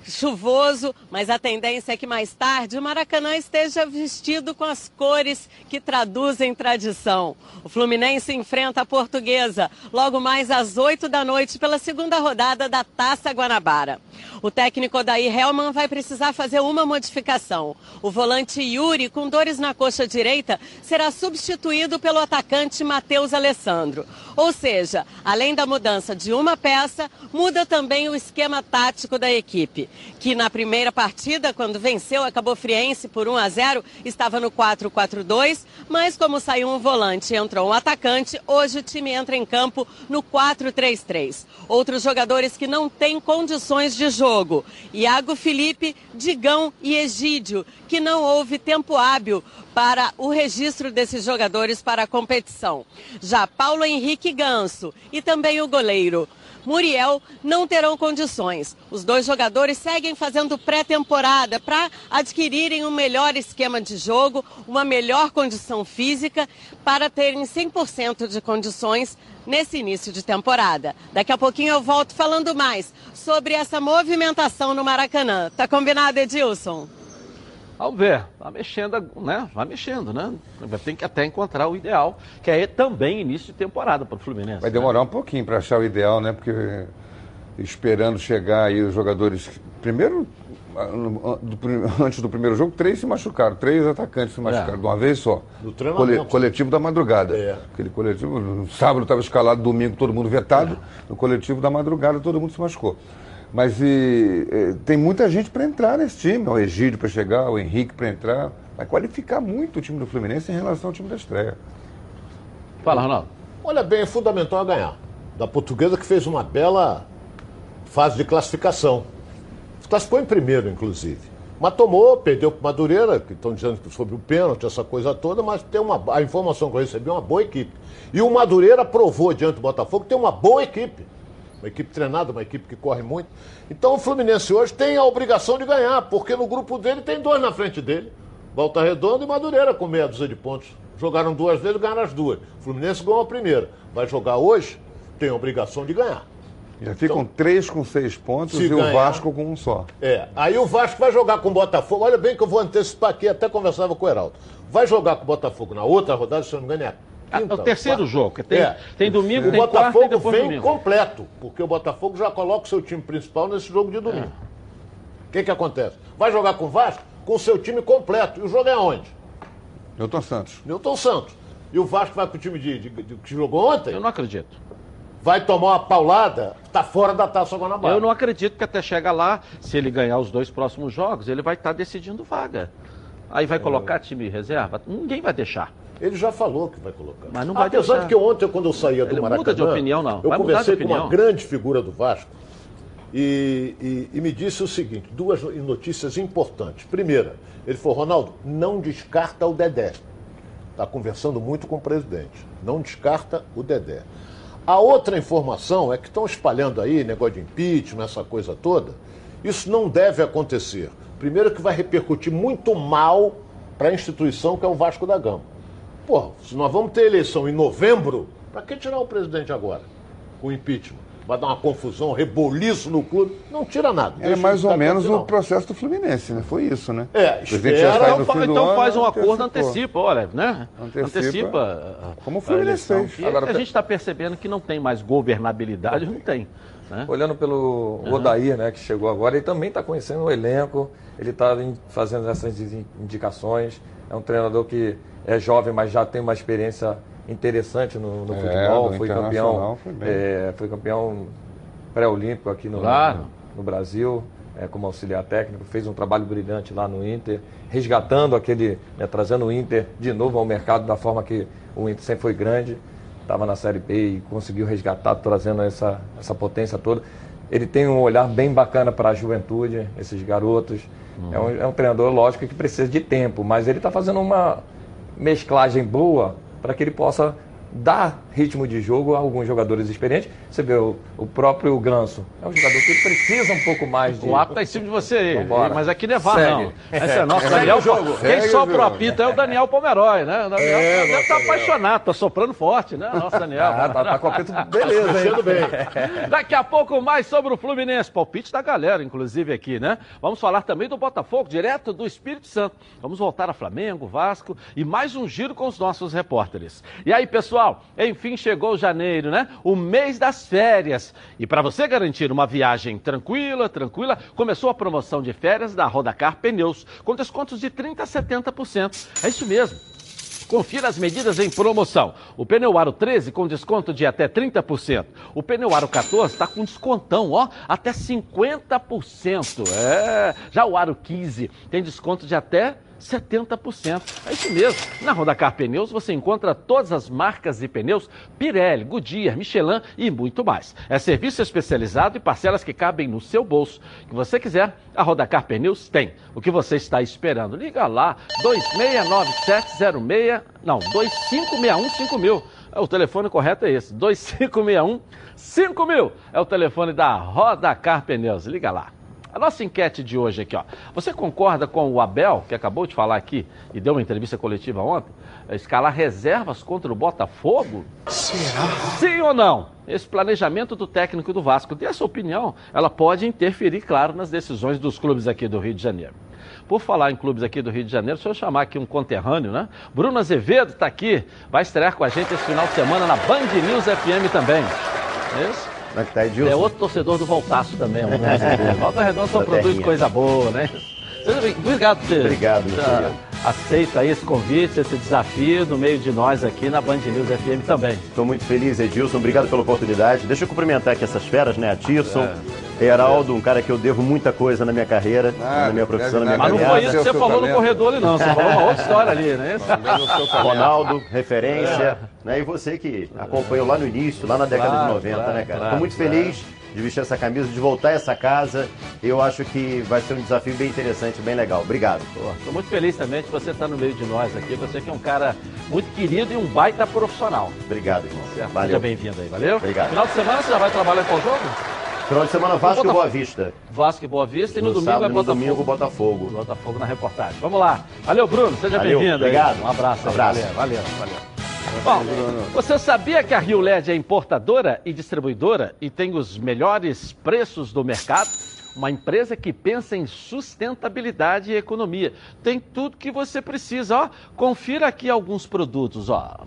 S8: chuvoso, mas a tendência é que mais tarde o Maracanã esteja vestido com as cores que traduzem tradição. O Fluminense enfrenta a Portuguesa logo mais às 8 da noite pela segunda rodada da Taça Guanabara. O técnico Odair Helman vai precisar fazer uma modificação. O volante Yuri, com dores na coxa direita, será substituído pelo atacante Matheus Alessandro. Ou seja, além da mudança de uma peça, muda também o esquema tático da equipe, que na primeira partida, quando venceu a Cabo Friense por 1 a 0, estava no 4-4-2, mas como saiu um volante e entrou um atacante, hoje o time entra em campo no 4-3-3. Outros jogadores que não têm condições de jogo. Iago Felipe, Digão e Egídio, que não houve tempo hábil para o registro desses jogadores para a competição. Já Paulo Henrique Ganso e também o goleiro Muriel não terão condições. Os dois jogadores seguem fazendo pré-temporada para adquirirem um melhor esquema de jogo, uma melhor condição física, para terem 100% de condições nesse início de temporada. Daqui a pouquinho eu volto falando mais sobre essa movimentação no Maracanã. Tá combinado, Edilson?
S1: Vamos ver, vai mexendo, né? Vai mexendo, né? Tem que até encontrar o ideal, que é também início de temporada para o Fluminense.
S4: Vai demorar né? um pouquinho para achar o ideal, né? Porque esperando chegar aí os jogadores. Primeiro, antes do primeiro jogo, três se machucaram, três atacantes se machucaram é. de uma vez só. Do Cole, coletivo da madrugada. É. Aquele coletivo, no sábado estava escalado, domingo todo mundo vetado, é. no coletivo da madrugada todo mundo se machucou. Mas e, e, tem muita gente para entrar nesse time. O Egídio para chegar, o Henrique para entrar. Vai qualificar muito o time do Fluminense em relação ao time da estreia.
S1: Fala, Ronaldo.
S5: Olha bem, é fundamental ganhar. Da portuguesa que fez uma bela fase de classificação. Classificou em primeiro, inclusive. Mas tomou, perdeu para Madureira, que estão dizendo sobre o pênalti, essa coisa toda, mas tem uma, a informação que eu recebi é uma boa equipe. E o Madureira provou diante do Botafogo que tem uma boa equipe uma equipe treinada, uma equipe que corre muito. Então o Fluminense hoje tem a obrigação de ganhar, porque no grupo dele tem dois na frente dele. Volta Redonda e Madureira com meia dúzia de pontos. Jogaram duas vezes, ganharam as duas. O Fluminense ganhou a primeira. Vai jogar hoje, tem a obrigação de ganhar.
S4: Já ficam então, três com seis pontos e ganhar, o Vasco com um só.
S5: É. Aí o Vasco vai jogar com o Botafogo. Olha bem que eu vou antecipar aqui, até conversava com o Heraldo. Vai jogar com o Botafogo na outra rodada, se eu não me engano, é
S1: Quinta, o terceiro quarta. jogo, tem, é. tem domingo,
S5: o
S1: tem
S5: Botafogo
S1: quarta
S5: e vem domingo. completo, porque o Botafogo já coloca o seu time principal nesse jogo de domingo. O é. que que acontece? Vai jogar com o Vasco com o seu time completo. E o jogo é onde?
S4: Newton Santos.
S5: Newton Santos. E o Vasco vai com o time de, de, de, que jogou ontem?
S1: Eu não acredito.
S5: Vai tomar uma paulada, tá fora da Taça Guanabara.
S1: Eu não acredito que até chega lá, se ele ganhar os dois próximos jogos, ele vai estar tá decidindo vaga. Aí vai colocar é. time reserva? Ninguém vai deixar.
S5: Ele já falou que vai colocar.
S1: Mas não vai
S5: Apesar deixar. de que ontem, quando eu saía do Ele Maracanã... Muda
S1: de opinião, não.
S5: Eu vai conversei com uma grande figura do Vasco e, e, e, me disse o seguinte, duas notícias importantes. Primeira, ele falou, Ronaldo, não descarta o Dedé. Está conversando muito com o presidente. Não descarta o Dedé. A outra informação é que estão espalhando aí negócio de impeachment, essa coisa toda. Isso não deve acontecer. Primeiro que vai repercutir muito mal para a instituição que é o Vasco da Gama. Pô, se nós vamos ter eleição em novembro, para que tirar o presidente agora? Com impeachment? Vai dar uma confusão, um reboliço no clube. Não tira nada.
S4: É mais ou menos o processo do Fluminense, né? Foi isso, né?
S5: É, espera,
S1: então, então faz um acordo, antecipa, olha, né? Antecipa. antecipa
S4: como o Fluminense fez.
S1: Agora, a gente está percebendo que não tem mais governabilidade, não tem.
S6: Né? Olhando pelo uhum. Odair, né, que chegou agora, ele também está conhecendo o elenco, ele está fazendo essas indicações. É um treinador que é jovem, mas já tem uma experiência interessante no, no é, futebol. Foi campeão, foi, é, foi campeão pré-olímpico aqui no, claro. no, no, Brasil, é, como auxiliar técnico. Fez um trabalho brilhante lá no Inter, resgatando aquele, né, trazendo o Inter de novo ao mercado da forma que o Inter sempre foi grande. Estava na Série B e conseguiu resgatar, trazendo essa, essa potência toda. Ele tem um olhar bem bacana para a juventude, esses garotos. Uhum. É, um, é um treinador, lógico, que precisa de tempo, mas ele está fazendo uma mesclagem boa para que ele possa dar ritmo de jogo a alguns jogadores experientes. Você vê o, o próprio Ganso, é um jogador que precisa um pouco mais de.
S1: O ato está em cima de você aí, mas aqui não é VAR, não. Esse é nosso Daniel. Jogo. Quem sopra o apito é o Daniel Pomeroy, né? O Daniel é, deve estar tá apaixonado, está soprando forte, né? Nosso Daniel. Ah,
S6: tá, tá com o apito beleza, hein?
S1: bem. Daqui a pouco mais sobre o Fluminense. Palpite da galera, inclusive, aqui, né? Vamos falar também do Botafogo, direto do Espírito Santo. Vamos voltar a Flamengo, Vasco e mais um giro com os nossos repórteres. E aí, pessoal, enfim chegou janeiro, né? O mês das férias. E para você garantir uma viagem tranquila, tranquila, começou a promoção de férias da Rodacar Pneus, com descontos de 30% a 70%. É isso mesmo. Confira as medidas em promoção. O pneu aro 13 com desconto de até 30%. O pneu aro 14 está com descontão, ó, até 50%. É. Já o aro 15 tem desconto de até 70%. É isso mesmo. Na Rodacar Pneus você encontra todas as marcas de pneus Pirelli, Goodyear, Michelin e muito mais. É serviço especializado e parcelas que cabem no seu bolso. O que você quiser, a Rodacar Pneus tem. O que você está esperando? Liga lá, 269706, não, 25615000. O telefone correto é esse, 2561 5000. É o telefone da Rodacar Pneus. Liga lá. A nossa enquete de hoje aqui, ó. Você concorda com o Abel, que acabou de falar aqui e deu uma entrevista coletiva ontem, escalar reservas contra o Botafogo? Será? Sim ou não? Esse planejamento do técnico do Vasco, dê a sua opinião, ela pode interferir, claro, nas decisões dos clubes aqui do Rio de Janeiro. Por falar em clubes aqui do Rio de Janeiro, se eu chamar aqui um conterrâneo, né? Bruno Azevedo está aqui, vai estrear com a gente esse final de semana na Band News FM também. É isso?
S9: Como é que tá, Edilson?
S1: É outro torcedor do Voltaço também, Azevedo. Volta Redonda só produz coisa boa, né? Obrigado por ter
S9: Obrigado,
S1: uh, aceito aí esse convite, esse desafio no meio de nós aqui na Band News FM também.
S9: Estou muito feliz, Edilson. Obrigado pela oportunidade. Deixa eu cumprimentar aqui essas feras, né? A Tirson, é. Heraldo, um cara que eu devo muita coisa na minha carreira, ah, na minha profissão, na minha
S1: Mas não foi isso que você falou talento. no corredor ali, não. Você falou uma outra história ali, né?
S9: Ronaldo, referência, é. né? E você que acompanhou lá no início, lá na década claro, de 90, claro, né, cara? Estou muito feliz de vestir essa camisa, de voltar a essa casa. Eu acho que vai ser um desafio bem interessante, bem legal. Obrigado.
S1: Estou muito feliz também de você estar no meio de nós aqui. Você que é um cara muito querido e um baita profissional.
S9: Obrigado, irmão.
S1: Certo? Valeu. Seja bem-vindo aí, valeu?
S9: Obrigado.
S1: Final de semana você já vai trabalhar com o jogo?
S9: Final de semana Vasco e Boa Vista.
S1: Vasco e Boa Vista e no,
S9: no
S1: domingo
S9: é
S1: Botafogo.
S9: domingo Botafogo.
S1: Botafogo na reportagem. Vamos lá. Valeu, Bruno. Seja bem-vindo.
S9: Obrigado.
S1: Um abraço. Um abraço. Valeu, valeu. valeu. Bom, você sabia que a Rio LED é importadora e distribuidora e tem os melhores preços do mercado? Uma empresa que pensa em sustentabilidade e economia. Tem tudo que você precisa, ó. Confira aqui alguns produtos, ó.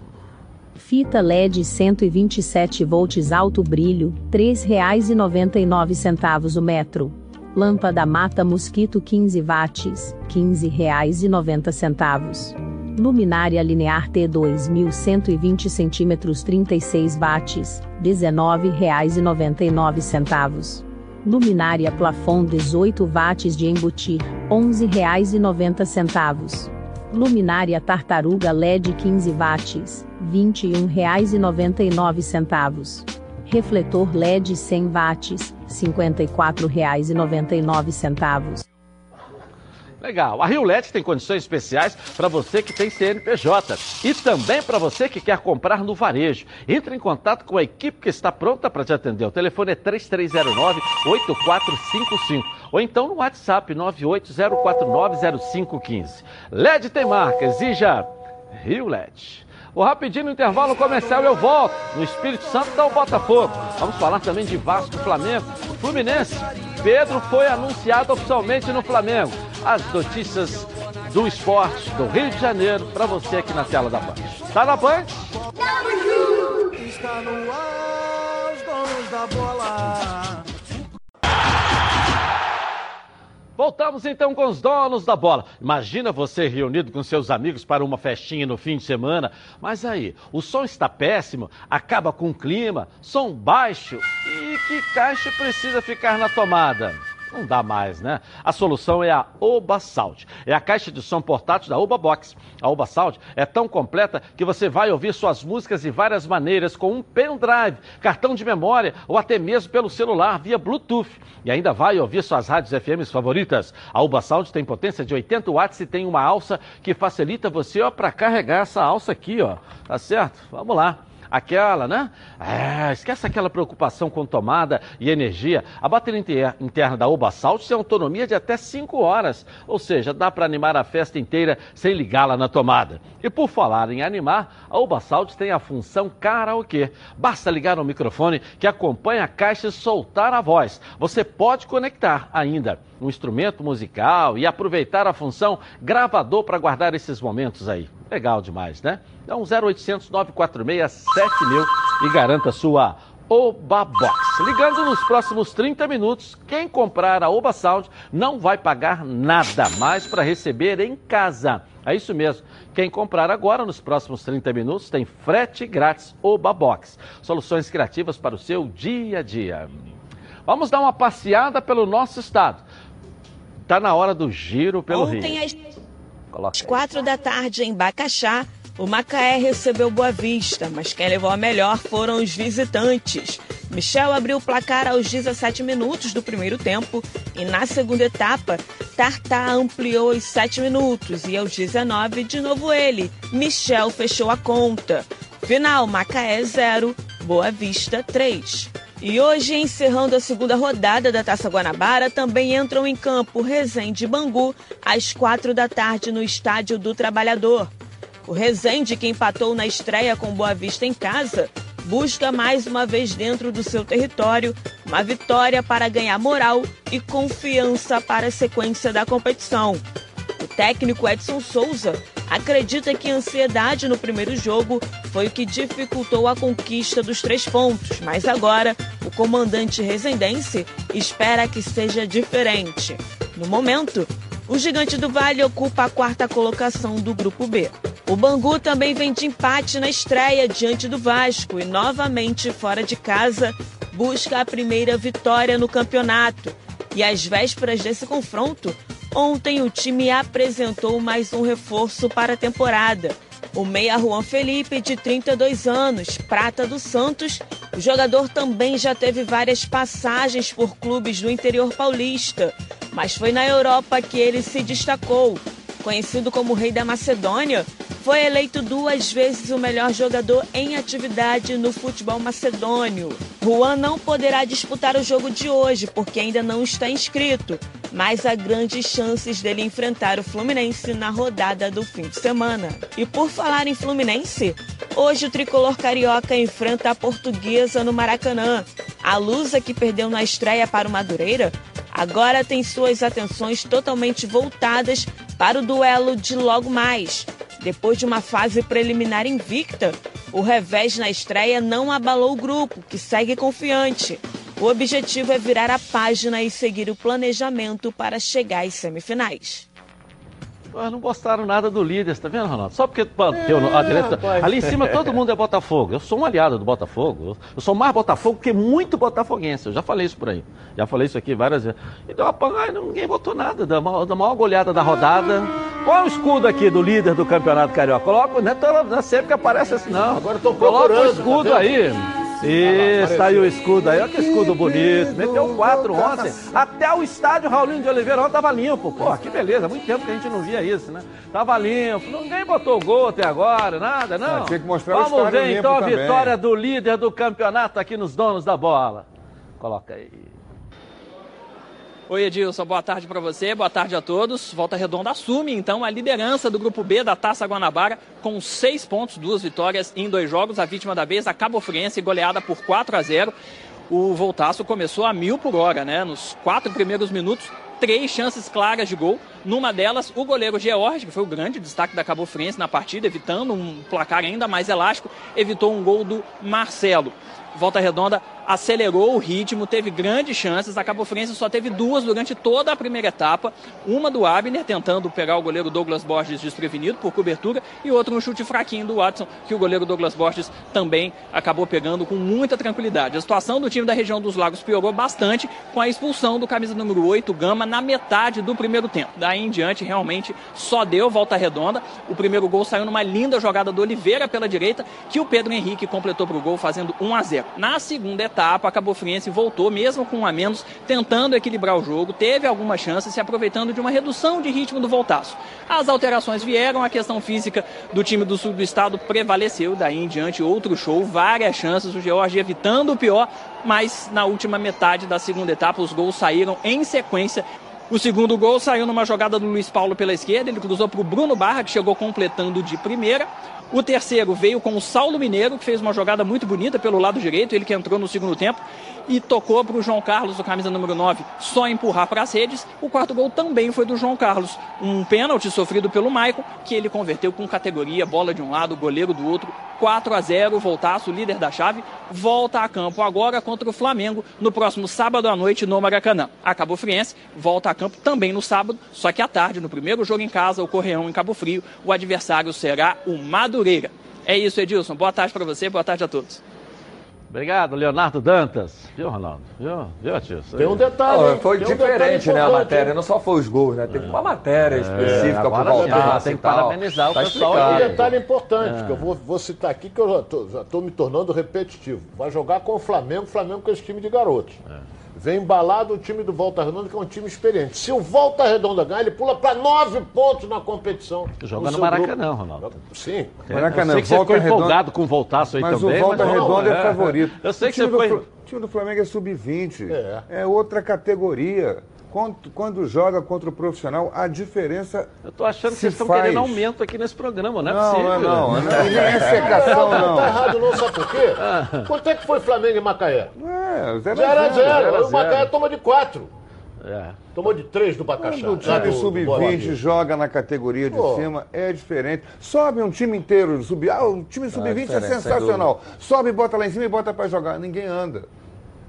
S10: Fita LED 127 volts alto brilho, R$ 3,99 o metro. Lâmpada mata mosquito 15 watts, R$ 15,90. Luminária linear T 2120 cm 36 watts, R$ 19,99. Luminária plafond 18 watts de embutir, R$ 11,90. Luminária tartaruga LED 15 watts, R$ 21,99. Refletor LED 100 watts, R$ 54,99.
S1: Legal. A Rio LED tem condições especiais para você que tem CNPJ e também para você que quer comprar no varejo. Entre em contato com a equipe que está pronta para te atender. O telefone é 3309-8455 ou então no WhatsApp 980490515. LED tem marca, exija Rio LED. O rapidinho no intervalo comercial eu volto no Espírito Santo da Botafogo. Vamos falar também de Vasco, Flamengo, Fluminense. Pedro foi anunciado oficialmente no Flamengo. As notícias do esporte do Rio de Janeiro para você aqui na tela da Band. Tá na Band? Está no ar, os donos da bola. Voltamos então com os donos da bola. Imagina você reunido com seus amigos para uma festinha no fim de semana. Mas aí, o som está péssimo, acaba com o clima, som baixo. E que caixa precisa ficar na tomada? Não dá mais, né? A solução é a Oba Sound. É a caixa de som portátil da Oba Box. A Oba Sound é tão completa que você vai ouvir suas músicas de várias maneiras com um pendrive, cartão de memória ou até mesmo pelo celular via Bluetooth. E ainda vai ouvir suas rádios FMs favoritas. A Oba Sound tem potência de 80 watts e tem uma alça que facilita você para carregar essa alça aqui, ó. Tá certo? Vamos lá aquela, né? É, esquece aquela preocupação com tomada e energia. A bateria interna da Oba Salt tem autonomia de até 5 horas, ou seja, dá para animar a festa inteira sem ligá-la na tomada. E por falar em animar, a Oba Salt tem a função karaokê. Basta ligar o microfone que acompanha a caixa e soltar a voz. Você pode conectar ainda um instrumento musical e aproveitar a função gravador para guardar esses momentos aí. Legal demais, né? Então 0800 946 7000 e garanta sua Oba Box. Ligando nos próximos 30 minutos, quem comprar a Oba Sound não vai pagar nada mais para receber em casa. É isso mesmo. Quem comprar agora, nos próximos 30 minutos, tem frete grátis Oba Box. Soluções criativas para o seu dia a dia. Vamos dar uma passeada pelo nosso estado. Está na hora do giro pelo
S11: Ontem,
S1: Rio.
S11: Às quatro da tarde, em Bacaxá, o Macaé recebeu Boa Vista, mas quem levou a melhor foram os visitantes. Michel abriu o placar aos 17 minutos do primeiro tempo e na segunda etapa, Tartar ampliou os 7 minutos e aos 19, de novo ele, Michel fechou a conta. Final Macaé 0, Boa Vista 3. E hoje, encerrando a segunda rodada da Taça Guanabara, também entram em campo Resende e Bangu às quatro da tarde no Estádio do Trabalhador. O Resende, que empatou na estreia com Boa Vista em casa, busca mais uma vez dentro do seu território uma vitória para ganhar moral e confiança para a sequência da competição. O técnico Edson Souza acredita que a ansiedade no primeiro jogo foi o que dificultou a conquista dos três pontos, mas agora o comandante resendense espera que seja diferente. No momento, o Gigante do Vale ocupa a quarta colocação do Grupo B. O Bangu também vem de empate na estreia diante do Vasco e, novamente fora de casa, busca a primeira vitória no campeonato. E às vésperas desse confronto, ontem o time apresentou mais um reforço para a temporada. O meia Juan Felipe, de 32 anos, prata do Santos, o jogador também já teve várias passagens por clubes do interior paulista, mas foi na Europa que ele se destacou. Conhecido como Rei da Macedônia, foi eleito duas vezes o melhor jogador em atividade no futebol macedônio. Juan não poderá disputar o jogo de hoje porque ainda não está inscrito, mas há grandes chances dele enfrentar o Fluminense na rodada do fim de semana. E por falar em Fluminense, hoje o tricolor carioca enfrenta a portuguesa no Maracanã. A Lusa, que perdeu na estreia para o Madureira, agora tem suas atenções totalmente voltadas para o duelo de logo mais. Depois de uma fase preliminar invicta, o revés na estreia não abalou o grupo, que segue confiante. O objetivo é virar a página e seguir o planejamento para chegar às semifinais.
S1: Mas não gostaram nada do líder, tá vendo, Ronaldo? Só porque é, a direita. Ali em cima todo mundo é Botafogo. Eu sou um aliado do Botafogo. Eu sou mais Botafogo que muito botafoguense. Eu já falei isso por aí. Já falei isso aqui várias vezes. Então, rapaz, ninguém botou nada. Da maior, da maior goleada da rodada. Qual é o escudo aqui do líder do Campeonato Carioca? Coloca, não é, toda, não é sempre que aparece assim, não.
S5: Agora estou procurando.
S1: Coloca o escudo tá aí. Isso, aí o escudo aí. Olha que escudo bonito. Meteu quatro ontem. Até o estádio Raulinho de Oliveira ontem tava limpo. Pô, que beleza. Muito tempo que a gente não via isso, né? Tava limpo. Ninguém botou gol até agora, nada, não.
S4: Tem que mostrar
S1: Vamos ver então a
S4: também.
S1: vitória do líder do campeonato aqui nos donos da bola. Coloca aí.
S2: Oi, Edilson, boa tarde para você, boa tarde a todos. Volta Redonda assume então a liderança do Grupo B da Taça Guanabara com seis pontos, duas vitórias em dois jogos. A vítima da vez, a Cabo Friense, goleada por 4 a 0. O Voltaço começou a mil por hora, né? Nos quatro primeiros minutos, três chances claras de gol. Numa delas, o goleiro George, que foi o grande destaque da Cabo Friense na partida, evitando um placar ainda mais elástico, evitou um gol do Marcelo. Volta Redonda acelerou o ritmo, teve grandes chances. A Cabo Friense só teve duas durante toda a primeira etapa. Uma do Abner, tentando pegar o goleiro Douglas Borges desprevenido por cobertura, e outra um chute fraquinho do Watson, que o goleiro Douglas Borges também acabou pegando com muita tranquilidade. A situação do time da região dos Lagos piorou bastante com a expulsão do camisa número 8, Gama, na metade do primeiro tempo. Daí em diante, realmente, só deu volta redonda. O primeiro gol saiu numa linda jogada do Oliveira pela direita, que o Pedro Henrique completou para o gol, fazendo 1 a 0. Na segunda etapa, etapa, a Cabo Friense voltou, mesmo com um a menos, tentando equilibrar o jogo, teve algumas chances, se aproveitando de uma redução de ritmo do voltaço. As alterações vieram, a questão física do time do sul do estado prevaleceu, daí em diante outro show, várias chances, o George evitando o pior, mas na última metade da segunda etapa os gols saíram em sequência o segundo gol saiu numa jogada do Luiz Paulo pela esquerda, ele cruzou para o Bruno Barra, que chegou completando de primeira. O terceiro veio com o Saulo Mineiro, que fez uma jogada muito bonita pelo lado direito, ele que entrou no segundo tempo e tocou para o João Carlos, o camisa número 9, só empurrar para as redes. O quarto gol também foi do João Carlos, um pênalti sofrido pelo Maicon, que ele converteu com categoria, bola de um lado, goleiro do outro, 4 a 0, voltaço, líder da chave, volta a campo agora contra o Flamengo no próximo sábado à noite no Maracanã. A Cabo Friense volta a campo também no sábado, só que à tarde, no primeiro jogo em casa, o Correão em Cabo Frio, o adversário será o Madureira. É isso, Edilson. Boa tarde para você, boa tarde a todos.
S1: Obrigado, Leonardo Dantas. Viu, Ronaldo? Viu, Viu tio?
S6: Tem um detalhe. Não, foi diferente, um né, a matéria. Não só foi os gols, né? Teve é. uma matéria é, específica é, para voltar.
S1: Tem que parabenizar
S5: tá
S1: o pessoal.
S5: Tem um detalhe importante, é. que eu vou, vou, citar aqui, que eu já estou me tornando repetitivo. Vai jogar com o Flamengo, Flamengo com esse time de garotos. É. Vem embalado o time do Volta Redonda, que é um time experiente. Se o Volta Redonda ganhar, ele pula para nove pontos na competição.
S1: Joga no, no Maracanã, Ronaldo.
S5: Sim.
S1: É. Maracanã. Eu sei que você ficou empolgado com o Voltaço aí
S4: mas
S1: também.
S4: O Volta mas o Volta Redonda é, é favorito.
S1: Eu sei o que você foi... O
S4: time do Flamengo é sub-20. É. é outra categoria. Quando, quando, joga contra o profissional, a diferença.
S1: Eu tô achando que vocês estão querendo aumento aqui nesse programa, não é
S4: não,
S1: possível.
S4: Não, não, não. não. nem é secação, não.
S5: Não tá errado, não, sabe por quê? Ah. Quanto é que foi Flamengo e Macaé?
S4: É,
S5: 0x0. O Macaé toma de 4. É. Tomou de 3 do Bacaxá.
S4: Quando o time sub-20 joga na categoria de Pô. cima, é diferente. Sobe um time inteiro, sub... ah, o time sub-20 é, é sensacional. Sobe, bota lá em cima e bota para jogar. Ninguém anda.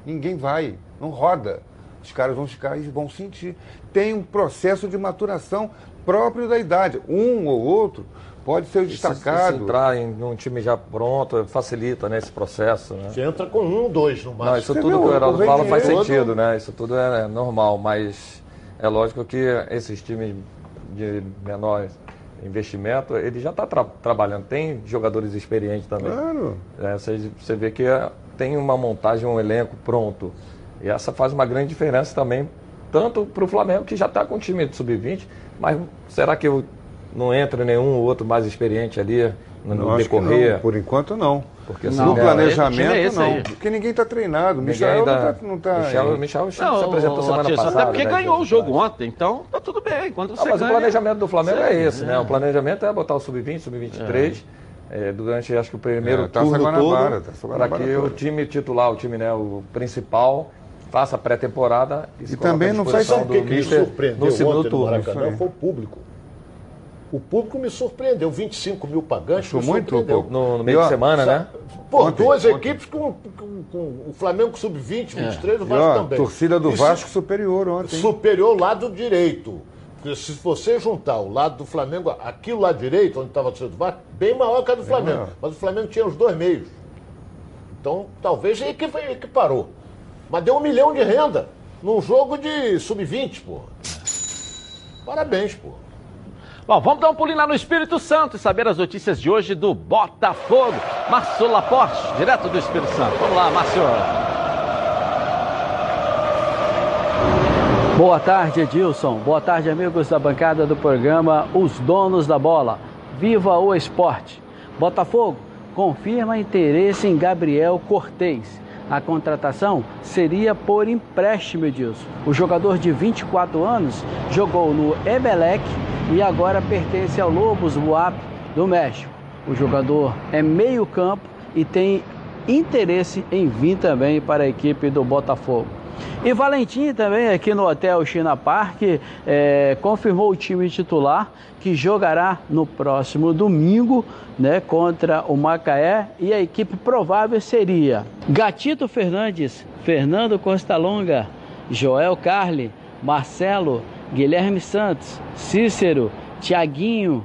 S4: Ninguém vai. Não roda. Os caras vão ficar e vão sentir. Tem um processo de maturação próprio da idade. Um ou outro pode ser destacado. Se,
S6: se entrar em um time já pronto, facilita né, esse processo. Né?
S5: Você entra com um, dois no máximo.
S6: Não, isso Você tudo viu, que o Heraldo fala faz sentido, né? Isso tudo é normal, mas é lógico que esses times de menor investimento, ele já está tra trabalhando. Tem jogadores experientes também.
S4: Claro.
S6: É, você, você vê que tem uma montagem, um elenco pronto. E essa faz uma grande diferença também, tanto para o Flamengo, que já está com o time de sub-20, mas será que não entra nenhum outro mais experiente ali no, no decorrer?
S4: Por enquanto não. Porque não, no planejamento é não. Aí. Porque ninguém está treinado. O Michel ainda, não está. Tá
S6: Michel, Michel não, se apresentou semana Matias, passada.
S1: Até porque né, ganhou o jogo ontem, então tá tudo bem. Quando você
S6: ah, mas
S1: ganha,
S6: o planejamento do Flamengo é esse, né? O planejamento é botar o sub-20, sub-23. É é, durante acho que o primeiro é, turno todo, para que o time titular, o time né, o principal, faça a pré-temporada
S5: e, e também não faz o que, que me surpreendeu no segundo turno. Maracanã foi o público. O público me surpreendeu, 25 mil pagantes.
S4: Achou muito
S6: pouco. No, no meio de semana, né?
S5: Pô, ontem, duas ontem. equipes com, com, com, o Flamengo sub-20, 23, é. o Vasco
S4: ó,
S5: também.
S4: Torcida do Vasco superior ontem.
S5: Superior lado direito. Porque se você juntar o lado do Flamengo, aqui o lado direito, onde estava a torcida do Vasco, bem maior que a do Flamengo. Mas o Flamengo tinha os dois meios. Então, talvez aí que, que parou. Mas deu um milhão de renda num jogo de sub-20, pô. Parabéns, pô.
S1: Bom, vamos dar um pulinho lá no Espírito Santo e saber as notícias de hoje do Botafogo. Márcio Laporte, direto do Espírito Santo. Vamos lá, Márcio.
S12: Boa tarde, Edilson. Boa tarde, amigos da bancada do programa Os Donos da Bola. Viva o esporte. Botafogo confirma interesse em Gabriel Cortez. A contratação seria por empréstimo, Edilson. O jogador de 24 anos jogou no Emelec e agora pertence ao Lobos Buap do México. O jogador é meio-campo e tem interesse em vir também para a equipe do Botafogo. E Valentim também aqui no Hotel China Park é, confirmou o time titular que jogará no próximo domingo né, contra o Macaé e a equipe provável seria Gatito Fernandes, Fernando Costa Longa, Joel Carli, Marcelo, Guilherme Santos, Cícero, Tiaguinho,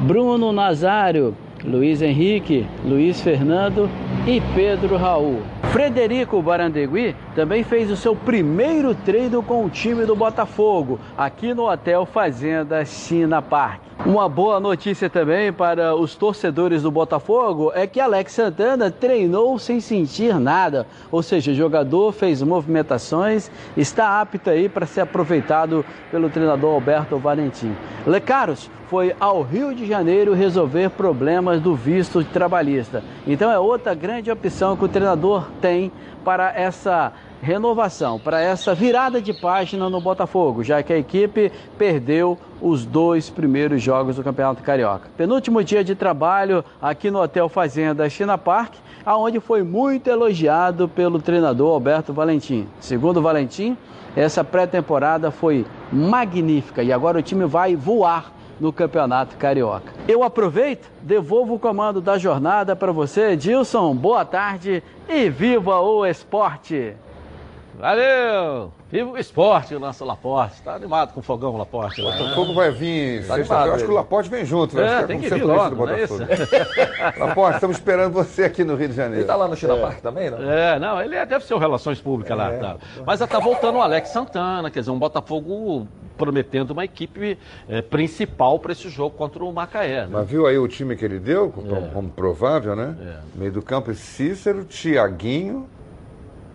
S12: Bruno Nazário, Luiz Henrique, Luiz Fernando e Pedro Raul. Frederico Barandegui também fez o seu primeiro treino com o time do Botafogo, aqui no Hotel Fazenda China Park. Uma boa notícia também para os torcedores do Botafogo é que Alex Santana treinou sem sentir nada, ou seja, o jogador fez movimentações, está apto aí para ser aproveitado pelo treinador Alberto Valentim. Lecaros foi ao Rio de Janeiro resolver problemas do visto trabalhista. Então é outra grande opção que o treinador tem para essa renovação, para essa virada de página no Botafogo, já que a equipe perdeu os dois primeiros jogos do Campeonato Carioca. Penúltimo dia de trabalho aqui no Hotel Fazenda China Park, aonde foi muito elogiado pelo treinador Alberto Valentim. Segundo Valentim, essa pré-temporada foi magnífica e agora o time vai voar no Campeonato Carioca. Eu aproveito, devolvo o comando da jornada para você, Edilson. Boa tarde e viva o esporte!
S1: Valeu! Viva o esporte, o nosso Laporte. Tá animado com o fogão, Laporte.
S4: Né? Fogo vai vir. Tá animado, eu acho que o Laporte vem junto.
S1: Né? É, tem que vir logo, não é isso?
S4: Laporte, estamos esperando você aqui no Rio de Janeiro.
S6: Ele tá lá no China é. Park também, não?
S1: É, não, ele é, deve ser o Relações Públicas é. lá. Tá. Mas já tá voltando o Alex Santana, quer dizer, um Botafogo prometendo uma equipe é, principal para esse jogo contra o Macaé. Né?
S4: Mas viu aí o time que ele deu, como, é. como provável, né? É. Meio do campo, Cícero, Tiaguinho,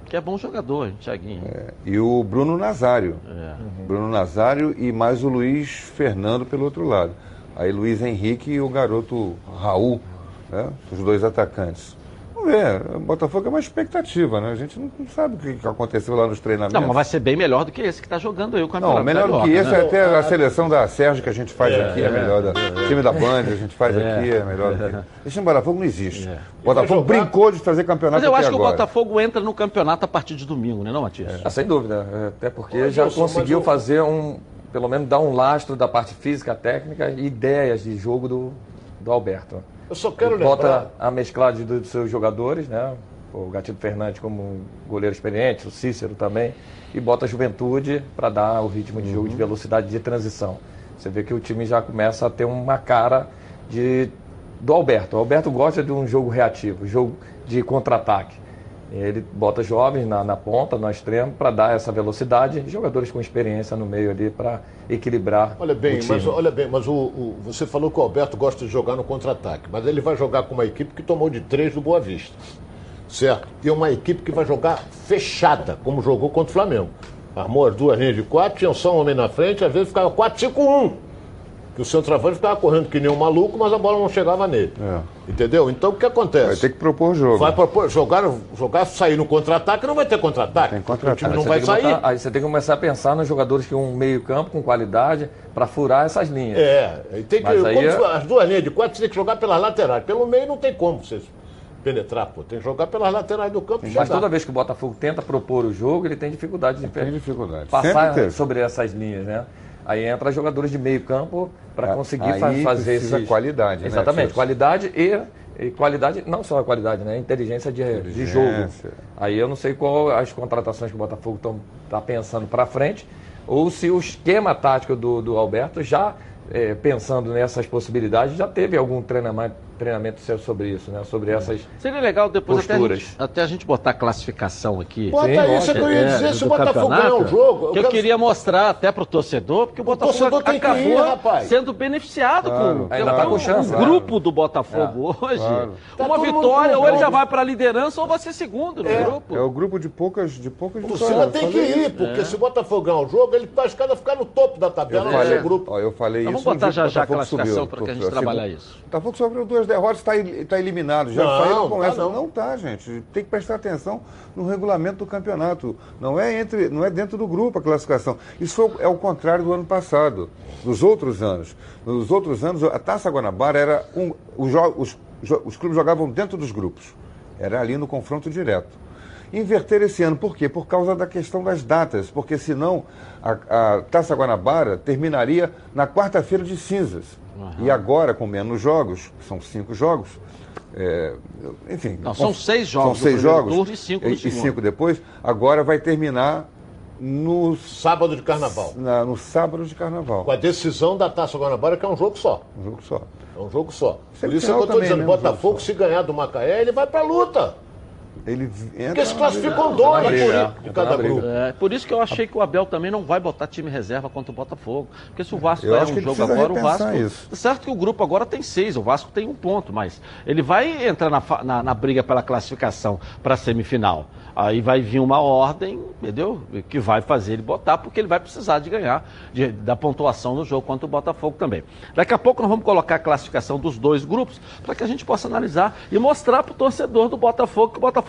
S1: Que é bom jogador, Thiaguinho.
S4: É. E o Bruno Nazário. É. Uhum. Bruno Nazário e mais o Luiz Fernando pelo outro lado. Aí Luiz Henrique e o garoto Raul, né? os dois atacantes. Vamos ver, o Botafogo é uma expectativa, né? A gente não, sabe o que aconteceu lá nos treinamentos.
S1: Não, mas vai ser bem melhor do que esse que está jogando aí o campeonato.
S4: Não, melhor do que esse, né? até a seleção da Sérgio que a gente faz é, aqui é, é melhor. Da, é, time da Band a gente faz é, aqui é melhor do que. Esse Botafogo não existe. É. O Botafogo brincou de fazer campeonato
S1: Mas eu acho que
S4: agora.
S1: o Botafogo entra no campeonato a partir de domingo, né, não, Matias?
S6: Ah, sem dúvida. Até porque já conseguiu fazer um. Pelo menos dar um lastro da parte física, técnica e ideias de jogo do, do Alberto.
S5: Eu só quero lembrar.
S6: Bota a mesclagem dos seus jogadores, né? O Gatilho Fernandes como goleiro experiente, o Cícero também, e bota a juventude para dar o ritmo de jogo uhum. de velocidade de transição. Você vê que o time já começa a ter uma cara de do Alberto. O Alberto gosta de um jogo reativo, jogo de contra-ataque. Ele bota jovens na, na ponta, no extremo, para dar essa velocidade e jogadores com experiência no meio ali para equilibrar.
S5: Olha bem, mas olha bem, mas o, o, você falou que o Alberto gosta de jogar no contra-ataque, mas ele vai jogar com uma equipe que tomou de três do Boa Vista. Certo? E uma equipe que vai jogar fechada, como jogou contra o Flamengo. Armou as duas linhas de quatro, tinha só um homem na frente, às vezes ficava 4-5-1 que o centroavante ficava correndo que nem um maluco, mas a bola não chegava nele. É. Entendeu? Então o que acontece?
S4: Vai ter que propor o jogo.
S5: Vai propor, jogar, jogar sair no contra-ataque, não vai ter contra-ataque. Tem
S6: contra-ataque. O time não vai sair. Botar, aí você tem que começar a pensar nos jogadores que um meio-campo com qualidade para furar essas linhas.
S5: É, tem que, aí... É- as duas linhas de quatro você tem que jogar pelas laterais. Pelo meio não tem como você penetrar, pô. Tem que jogar pelas laterais do campo.
S6: Mas toda vez que o Botafogo tenta propor o jogo, ele tem dificuldade de
S4: tem dificuldade.
S6: passar sobre essas linhas, né? Aí entra jogadores de meio campo para conseguir fazer
S4: essa qualidade,
S6: né, Exatamente, né, qualidade e, e, qualidade, não só a qualidade, né? Inteligência de, Inteligência. de jogo. Aí eu não sei qual as contratações que o Botafogo está pensando para frente, ou se o esquema tático do, do Alberto já é, pensando nessas possibilidades, já teve algum treinamento treinamento seu sobre isso, né? Sobre essas
S1: Seria legal depois até a, gente, até a, gente, botar a classificação aqui.
S5: Bota Sim, isso que eu ia dizer, é, se o Botafogo ganhar o jogo...
S1: Eu, que eu queria mostrar até para o torcedor, porque o, o Botafogo acabou ir, sendo beneficiado claro. com...
S6: Ainda tá com chance.
S1: O claro. grupo do Botafogo é. hoje, claro. uma tá vitória, ou ele já vai para a liderança ou vai ser segundo no
S4: é.
S1: grupo.
S4: É o grupo de poucas, de poucas
S5: vitórias. O senhor tem que ir, porque é. se o Botafogo ganhar o jogo, ele está escada ficar no topo da tabela seu grupo.
S4: Eu falei isso.
S1: Vamos botar já já a classificação para que a gente trabalhar isso.
S4: O Botafogo sofreu duas derrotas, está está eliminado. Já não, saiu com tá essa. Não. não tá, gente. Tem que prestar atenção no regulamento do campeonato. Não é, entre, não é dentro do grupo a classificação. Isso é o contrário do ano passado, dos outros anos. Nos outros anos, a Taça Guanabara era um. Os, os, os clubes jogavam dentro dos grupos. Era ali no confronto direto inverter esse ano. Por quê? Por causa da questão das datas, porque senão a, a Taça Guanabara terminaria na quarta-feira de cinzas. Uhum. E agora, com menos jogos, são cinco jogos, é, enfim.
S1: Não, são seis jogos.
S4: São seis jogos.
S1: e cinco e,
S4: e cinco depois. Agora vai terminar no
S5: sábado de carnaval.
S4: Na, no sábado de carnaval.
S5: Com a decisão da Taça Guanabara, que é um jogo só.
S4: Um jogo só.
S5: É um jogo só. Por isso é que eu estou dizendo, Botafogo, se ganhar do Macaé, ele vai para a luta.
S4: Ele
S5: Porque se classificam dois briga, de cada grupo.
S1: É, por isso que eu achei que o Abel também não vai botar time reserva contra o Botafogo. Porque se o Vasco eu é um jogo agora, o Vasco. Isso. Certo que o grupo agora tem seis, o Vasco tem um ponto, mas ele vai entrar na, na, na briga pela classificação para a semifinal. Aí vai vir uma ordem, entendeu? Que vai fazer ele botar, porque ele vai precisar de ganhar de, da pontuação no jogo contra o Botafogo também. Daqui a pouco nós vamos colocar a classificação dos dois grupos para que a gente possa analisar e mostrar para o torcedor do Botafogo que o Botafogo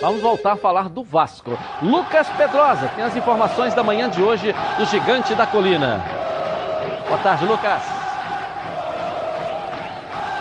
S1: Vamos voltar a falar do Vasco. Lucas Pedrosa tem as informações da manhã de hoje do Gigante da Colina. Boa tarde, Lucas.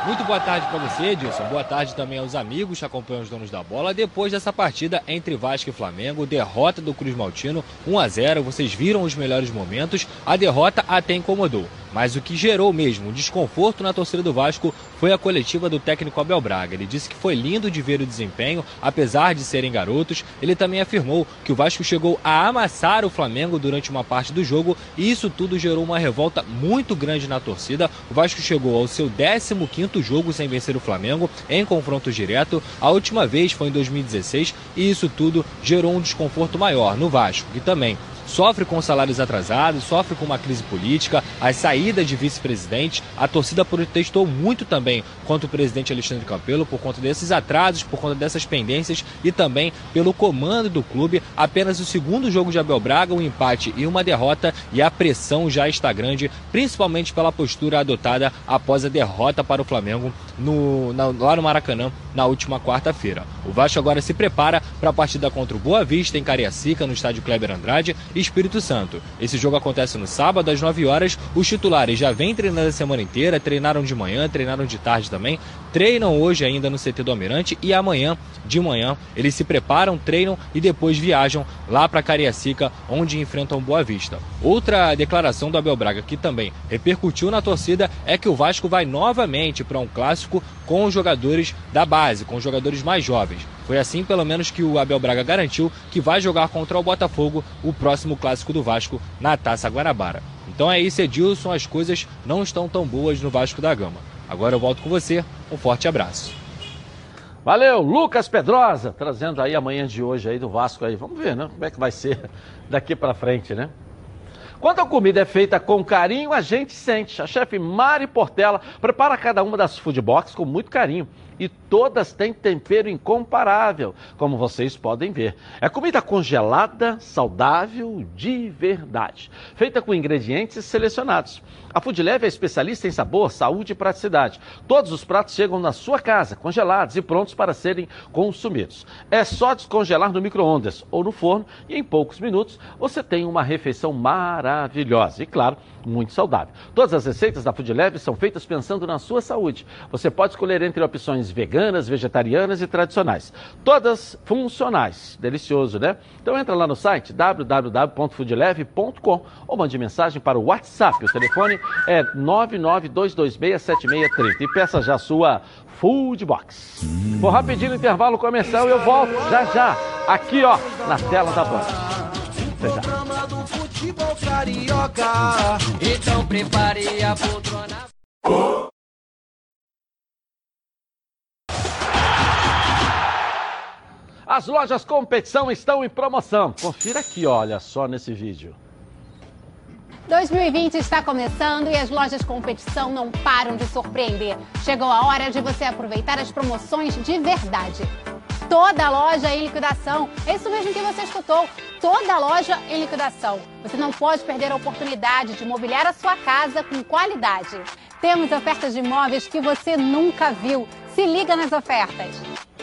S13: Muito boa tarde para você, Edilson. Boa tarde também aos amigos que acompanham os donos da bola. Depois dessa partida entre Vasco e Flamengo, derrota do Cruz Maltino 1 a 0. Vocês viram os melhores momentos. A derrota até incomodou. Mas o que gerou mesmo um desconforto na torcida do Vasco foi a coletiva do técnico Abel Braga. Ele disse que foi lindo de ver o desempenho, apesar de serem garotos. Ele também afirmou que o Vasco chegou a amassar o Flamengo durante uma parte do jogo e isso tudo gerou uma revolta muito grande na torcida. O Vasco chegou ao seu 15º jogo sem vencer o Flamengo em confronto direto. A última vez foi em 2016 e isso tudo gerou um desconforto maior no Vasco, que também sofre com salários atrasados, sofre com uma crise política, as saídas de vice-presidente. A torcida protestou muito também contra o presidente Alexandre Campelo por conta desses atrasos, por conta dessas pendências e também pelo comando do clube. Apenas o segundo jogo de Abel Braga, um empate e uma derrota, e a pressão já está grande, principalmente pela postura adotada após a derrota para o Flamengo no, na, lá no Maracanã na última quarta-feira. O Vasco agora se prepara para a partida contra o Boa Vista em Cariacica, no estádio Kleber Andrade e Espírito Santo. Esse jogo acontece no sábado às 9 horas. Os titulares já vêm treinando a semana inteira, treinaram de manhã, treinaram de tarde também, treinam hoje ainda no CT do Almirante e amanhã de manhã eles se preparam, treinam e depois viajam lá para Cariacica, onde enfrentam Boa Vista. Outra declaração do Abel Braga que também repercutiu na torcida é que o Vasco vai novamente para um clássico com os jogadores da base, com os jogadores mais jovens. Foi assim, pelo menos, que o Abel Braga garantiu que vai jogar contra o Botafogo o próximo clássico do Vasco na Taça Guanabara. Então é isso, Edilson. As coisas não estão tão boas no Vasco da Gama. Agora eu volto com você. Um forte abraço.
S1: Valeu, Lucas Pedrosa, trazendo aí amanhã de hoje aí do Vasco aí. Vamos ver, né? Como é que vai ser daqui para frente, né? Quando a comida é feita com carinho, a gente sente. A chefe Mari Portela prepara cada uma das food box com muito carinho e todas têm tempero incomparável, como vocês podem ver. É comida congelada, saudável, de verdade, feita com ingredientes selecionados. A Food Leve é especialista em sabor, saúde e praticidade. Todos os pratos chegam na sua casa, congelados e prontos para serem consumidos. É só descongelar no micro-ondas ou no forno e em poucos minutos você tem uma refeição maravilhosa. E claro, muito saudável. Todas as receitas da Food Leve são feitas pensando na sua saúde. Você pode escolher entre opções veganas, vegetarianas e tradicionais. Todas funcionais. Delicioso, né? Então entra lá no site www.foodleve.com ou mande mensagem para o WhatsApp. O telefone é 992267630 e peça já a sua Food Box. Vou rapidinho no intervalo comercial e eu volto já já aqui ó na tela da Band. Até já. Então. As lojas competição estão em promoção. Confira aqui, olha só nesse vídeo.
S14: 2020 está começando e as lojas competição não param de surpreender. Chegou a hora de você aproveitar as promoções de verdade toda loja em liquidação. É isso mesmo que você escutou. Toda loja em liquidação. Você não pode perder a oportunidade de mobiliar a sua casa com qualidade. Temos ofertas de imóveis que você nunca viu. Se liga nas ofertas.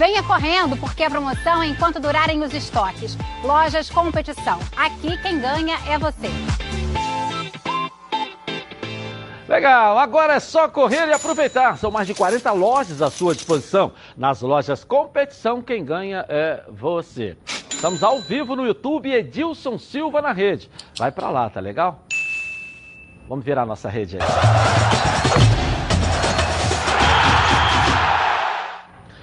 S14: Venha correndo, porque a promoção é enquanto durarem os estoques. Lojas Competição. Aqui quem ganha é você.
S1: Legal, agora é só correr e aproveitar. São mais de 40 lojas à sua disposição. Nas lojas Competição, quem ganha é você. Estamos ao vivo no YouTube, Edilson Silva na rede. Vai para lá, tá legal? Vamos virar nossa rede aí.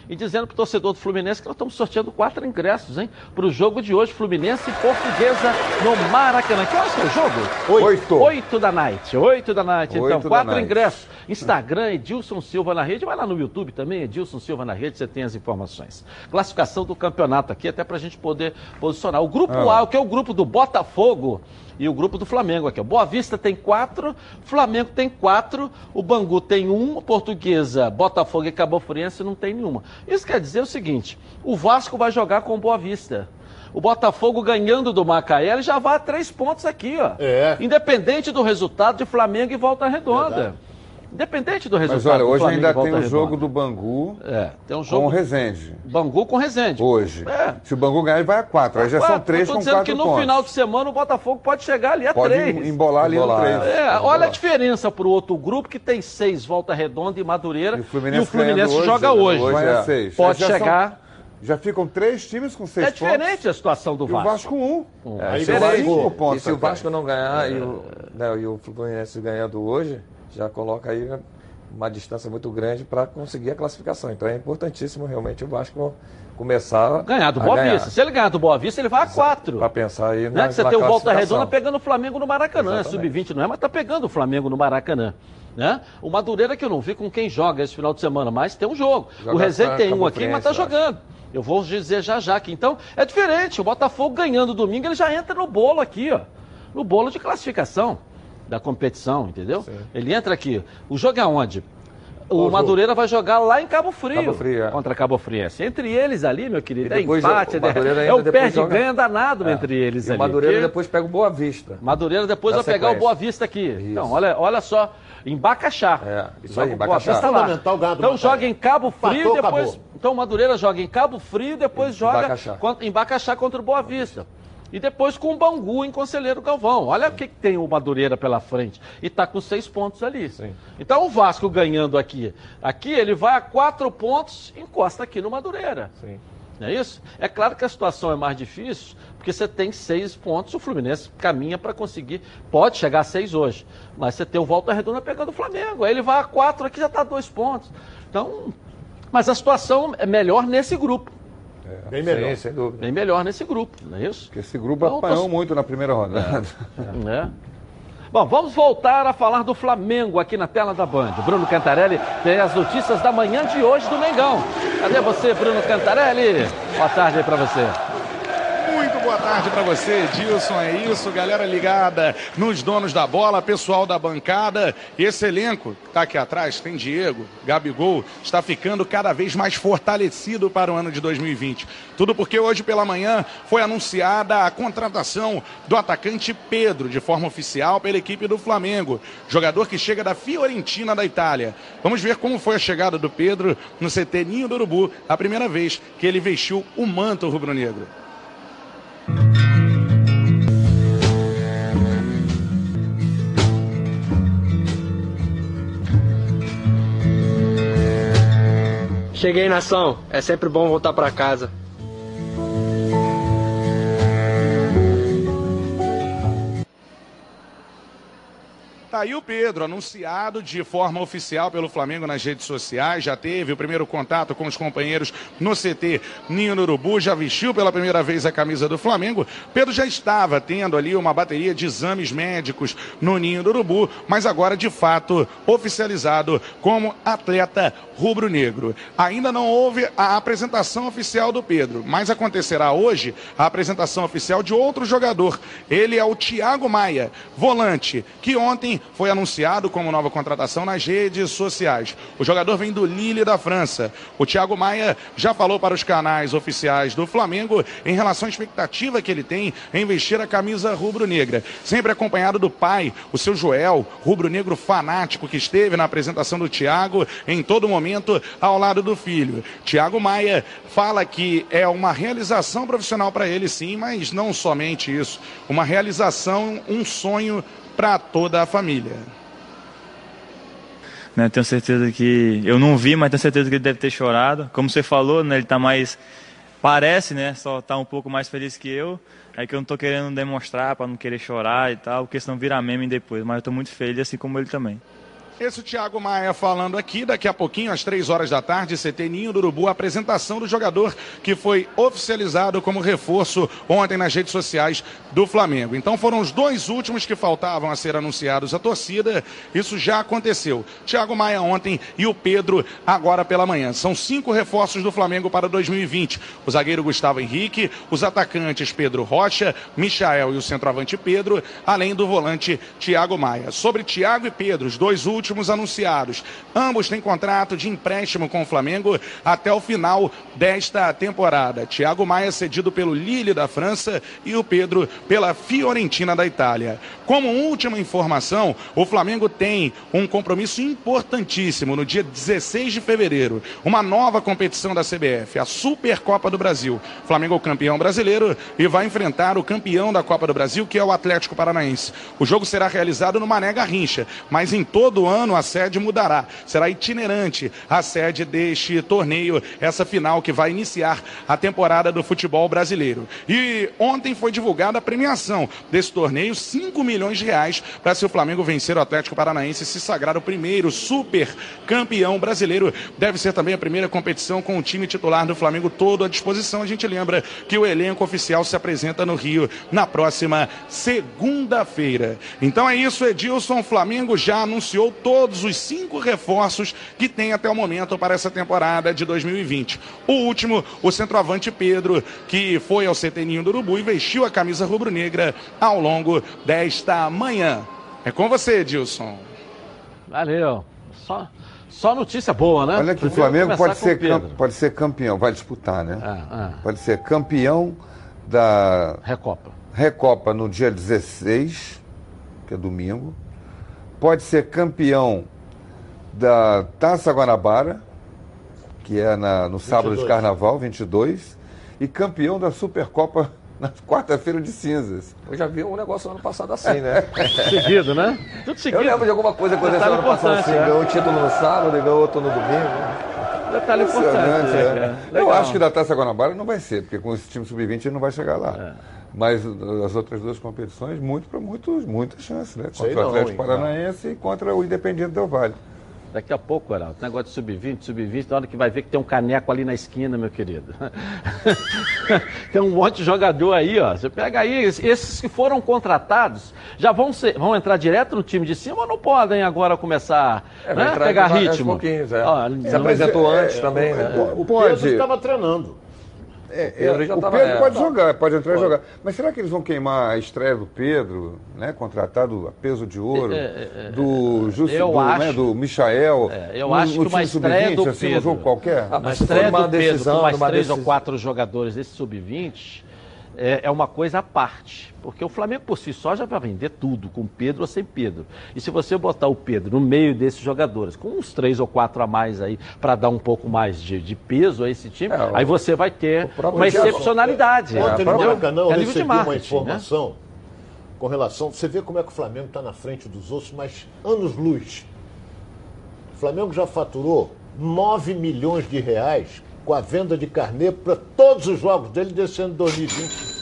S1: E dizendo para o torcedor do Fluminense que nós estamos sorteando quatro ingressos, hein? Para o jogo de hoje, Fluminense e Portuguesa no Maracanã. Que horas é o jogo?
S4: Oito.
S1: Oito da night. Oito da night. Então, quatro night. ingressos. Instagram, Edilson Silva na rede. Vai lá no YouTube também, Edilson Silva na rede, você tem as informações. Classificação do campeonato aqui, até para a gente poder posicionar. O grupo ah. A, que é o grupo do Botafogo e o grupo do Flamengo aqui. Boa Vista tem quatro, Flamengo tem quatro, o Bangu tem um, Portuguesa, Botafogo e Cabo Friense não tem nenhuma. Isso quer dizer o seguinte: o Vasco vai jogar com Boa Vista. O Botafogo ganhando do Macaé, ele já vai a três pontos aqui, ó. É. Independente do resultado de Flamengo e Volta Redonda. Verdade. Independente do resultado.
S4: Mas olha, hoje ainda tem o jogo do Bangu
S1: é, tem um jogo
S4: com o Resende.
S1: Bangu com o Resende.
S4: Hoje. É. Se o Bangu ganhar, ele vai a quatro. Aí já quatro. são três com quatro pontos. que
S1: no
S4: pontos.
S1: final de semana o Botafogo pode chegar ali a
S4: pode
S1: três.
S4: Pode embolar ali embolar. no três.
S1: É, olha a diferença para o outro grupo que tem seis, Volta Redonda e Madureira. E o Fluminense, e o Fluminense hoje, joga hoje.
S4: hoje vai a seis.
S1: Pode chegar...
S4: São... Já ficam três times com seis pontos.
S1: É diferente a situação do Vasco.
S4: E o Vasco um.
S15: um. É, aí é cinco pontos. E se o Vasco não ganhar e, o, né, e o Fluminense ganhando hoje, já coloca aí uma distância muito grande para conseguir a classificação. Então é importantíssimo realmente o Vasco começar
S1: ganhar do Boa ganhar. Vista. Se ele ganhar do Boa Vista, ele vai a quatro.
S15: Para pensar aí
S1: Não é que você tem o Volta Redonda pegando o Flamengo no Maracanã. Sub-20 não é, mas tá pegando o Flamengo no Maracanã. Né? O Madureira que eu não vi com quem joga esse final de semana, mas tem um jogo. Joga o Rezende tem um aqui, mas tá jogando. Eu vou dizer já já que então é diferente. O Botafogo ganhando domingo, ele já entra no bolo aqui, ó. No bolo de classificação da competição, entendeu? Sim. Ele entra aqui. O jogo é onde? O Madureira vai jogar lá em Cabo Frio, Cabo Frio é. contra Cabo Friense. Entre eles ali, meu querido, é empate, o é, é o perde-ganha danado é. entre eles e ali.
S15: O Madureira depois pega o Boa Vista.
S1: Madureira depois vai pegar o Boa Vista aqui. Isso. Então, olha, olha só, em Bacaxá.
S15: É, isso aí, em Bacaxá.
S1: Tá lá. Então joga em Cabo Frio, Patou, depois... Acabou. Então o Madureira joga em Cabo Frio, depois em joga Bacaxá. em Bacaxá contra o Boa Vista. E depois com o Bangu em Conselheiro Galvão. Olha o que, que, tem o Madureira pela frente. E está com seis pontos ali. Sim. Então o Vasco ganhando aqui. Aqui ele vai a quatro pontos, encosta aqui no Madureira. Sim. Não é isso? É claro que a situação é mais difícil, porque você tem seis pontos, o Fluminense caminha para conseguir, pode chegar a seis hoje, mas você tem o Volta Redonda pegando o Flamengo, aí ele vai a quatro, aqui já está dois pontos. Então, mas a situação é melhor nesse grupo.
S4: É, bem melhor. Sim, sem dúvida.
S1: Bem melhor nesse grupo, não é isso?
S4: Porque esse grupo então, apanhou tô... muito na primeira rodada.
S1: É. é. Bom, vamos voltar a falar do Flamengo aqui na tela da Band. Bruno Cantarelli tem as notícias da manhã de hoje do Mengão. Cadê você, Bruno Cantarelli? Boa tarde aí para você.
S16: Boa tarde para você, Dilson. É isso, galera ligada nos donos da bola, pessoal da bancada. Esse elenco que tá aqui atrás, tem Diego, Gabigol, está ficando cada vez mais fortalecido para o ano de 2020. Tudo porque hoje pela manhã foi anunciada a contratação do atacante Pedro, de forma oficial, pela equipe do Flamengo. Jogador que chega da Fiorentina da Itália. Vamos ver como foi a chegada do Pedro no CT Ninho do Urubu, a primeira vez que ele vestiu o manto rubro-negro.
S17: Cheguei nação, é sempre bom voltar para casa.
S16: Tá aí o Pedro, anunciado de forma oficial pelo Flamengo nas redes sociais, já teve o primeiro contato com os companheiros no CT Ninho no Urubu, já vestiu pela primeira vez a camisa do Flamengo. Pedro já estava tendo ali uma bateria de exames médicos no Ninho do Urubu, mas agora de fato oficializado como atleta rubro-negro. Ainda não houve a apresentação oficial do Pedro, mas acontecerá hoje a apresentação oficial de outro jogador. Ele é o Thiago Maia, volante, que ontem foi anunciado como nova contratação nas redes sociais. O jogador vem do Lille da França. O Thiago Maia já falou para os canais oficiais do Flamengo em relação à expectativa que ele tem em vestir a camisa rubro-negra. Sempre acompanhado do pai, o seu Joel, rubro-negro fanático que esteve na apresentação do Thiago em todo momento ao lado do filho. Thiago Maia fala que é uma realização profissional para ele sim, mas não somente isso. Uma realização, um sonho para toda a família.
S18: Né, tenho certeza que eu não vi, mas tenho certeza que ele deve ter chorado. Como você falou, né, ele está mais parece, né, só está um pouco mais feliz que eu. É que eu não estou querendo demonstrar para não querer chorar e tal, porque senão vira meme depois. Mas eu estou muito feliz, assim como ele também.
S16: Esse é o Thiago Maia falando aqui, daqui a pouquinho, às três horas da tarde, CT Ninho do Urubu, a apresentação do jogador que foi oficializado como reforço ontem nas redes sociais do Flamengo. Então foram os dois últimos que faltavam a ser anunciados à torcida. Isso já aconteceu. Thiago Maia ontem e o Pedro agora pela manhã. São cinco reforços do Flamengo para 2020. O zagueiro Gustavo Henrique, os atacantes Pedro Rocha, Michael e o centroavante Pedro, além do volante Thiago Maia. Sobre Thiago e Pedro, os dois últimos últimos anunciados. Ambos têm contrato de empréstimo com o Flamengo até o final desta temporada. Thiago Maia cedido pelo Lille da França e o Pedro pela Fiorentina da Itália. Como última informação, o Flamengo tem um compromisso importantíssimo no dia 16 de fevereiro, uma nova competição da CBF, a Supercopa do Brasil. Flamengo campeão brasileiro e vai enfrentar o campeão da Copa do Brasil, que é o Atlético Paranaense. O jogo será realizado no Mané Garrincha, mas em todo ano a sede mudará. Será itinerante a sede deste torneio, essa final que vai iniciar a temporada do futebol brasileiro. E ontem foi divulgada a premiação desse torneio, 5 milhões de reais, para se o Flamengo vencer o Atlético Paranaense e se sagrar o primeiro super campeão brasileiro. Deve ser também a primeira competição com o time titular do Flamengo todo à disposição. A gente lembra que o elenco oficial se apresenta no Rio na próxima segunda-feira. Então é isso, Edilson. Flamengo já anunciou todos os cinco reforços que tem até o momento para essa temporada de 2020. O último, o centroavante Pedro, que foi ao CT do Urubu e vestiu a camisa rubro-negra ao longo desta manhã. É com você, Edilson.
S1: Valeu. Só, só notícia boa, né?
S4: Olha que o Flamengo pode ser, pode ser campeão, vai disputar, né? Ah, ah. Pode ser campeão da
S1: Recopa.
S4: Recopa no dia 16, que é domingo. Pode ser campeão da Taça Guanabara, que é na, no sábado 22. de Carnaval, 22, e campeão da Supercopa na quarta-feira de cinzas.
S15: Eu já vi um negócio ano passado assim, né?
S1: seguido, né?
S15: Tudo seguido. Eu lembro de alguma coisa acontecendo ano passado assim. É. Ganhou o título no sábado e ganhou outro no domingo.
S1: Detalhe importante.
S4: É. É. Eu acho que da Taça Guanabara não vai ser, porque com esse time sub-20 ele não vai chegar lá. É. Mas as outras duas competições, muito para muitos, muita chance, né? Contra Sei o Atlético não, Paranaense e contra o Independiente Del Vale.
S1: Daqui a pouco, Heraldo, negócio de sub-20, sub-20, na hora que vai ver que tem um caneco ali na esquina, meu querido. tem um monte de jogador aí, ó. Você pega aí, esses que foram contratados, já vão, ser, vão entrar direto no time de cima ou não podem agora começar a é, né? pegar ritmo?
S15: É, ó, se apresentou é, antes também, né?
S5: O Pedro estava treinando.
S4: É, é, o Pedro, tava, é, pode tá. jogar, pode entrar pode. e jogar. Mas será que eles vão queimar a estreia do Pedro, né? Contratado a peso de ouro, é, é, é do Justo, do, né, do Michael?
S1: eu no, acho que uma estreia do
S4: assim, Pedro, um jogo qualquer.
S1: Ah, mas estreia do Pedro com mais três decisão. ou quatro jogadores desse sub-20 é, é, uma coisa à parte. Porque o Flamengo por si só já vai vender tudo, com Pedro ou sem Pedro. E se você botar o Pedro no meio desses jogadores, com uns três ou quatro a mais aí, para dar um pouco mais de, de, peso a esse time, é, aí você vai ter uma excepcionalidade.
S5: Ontem no Maracanã eu recebi uma né? informação né? com relação. Você vê como é que o Flamengo está na frente dos outros, mas anos-luz. O Flamengo já faturou 9 milhões de reais com a venda de carnê para todos os jogos dele desse ano de 2020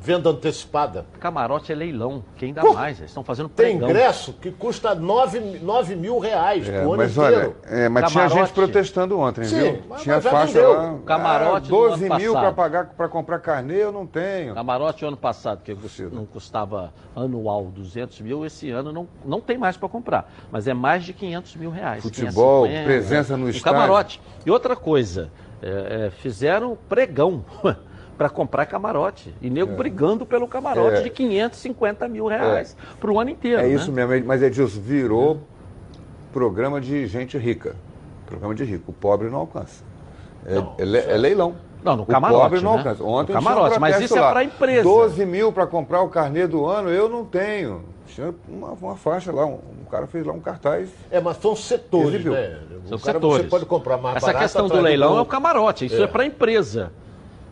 S5: venda antecipada.
S1: Camarote é leilão, quem dá Pô, mais? Eles estão fazendo pregão.
S5: Tem ingresso que custa 9, 9 mil reais é, por ano
S4: mas
S5: inteiro.
S4: Olha, é, mas Camarote. tinha gente protestando ontem, Sim, viu? Mas, tinha mas faixa lá.
S1: Camarote
S4: ah, 12 mil para pagar para comprar carnê, eu não tenho.
S1: Camarote ano passado, que não custava anual 200 mil, esse ano não, não tem mais para comprar. Mas é mais de 500 mil reais.
S4: Futebol, presença no estádio.
S1: Camarote. E outra coisa, é, é, fizeram pregão. para comprar camarote. E nego é. brigando pelo camarote é. de 550 mil reais é. para o ano inteiro.
S4: É
S1: né?
S4: isso mesmo, mas Edilson, virou programa de gente rica. Programa de rico. O pobre não alcança. É, não, é, é leilão.
S1: Não, no camarote. O
S4: pobre não
S1: né?
S4: alcança. Ontem
S1: no camarote, um mas isso é para a empresa.
S4: 12 mil para comprar o carnê do ano, eu não tenho. Tinha uma, uma faixa lá, um, um, cara fez lá um cartaz.
S5: É, mas são setores, né?
S1: São cara, setores.
S5: Você pode comprar mais
S1: Essa questão do leilão do... é o camarote, isso é, é para a empresa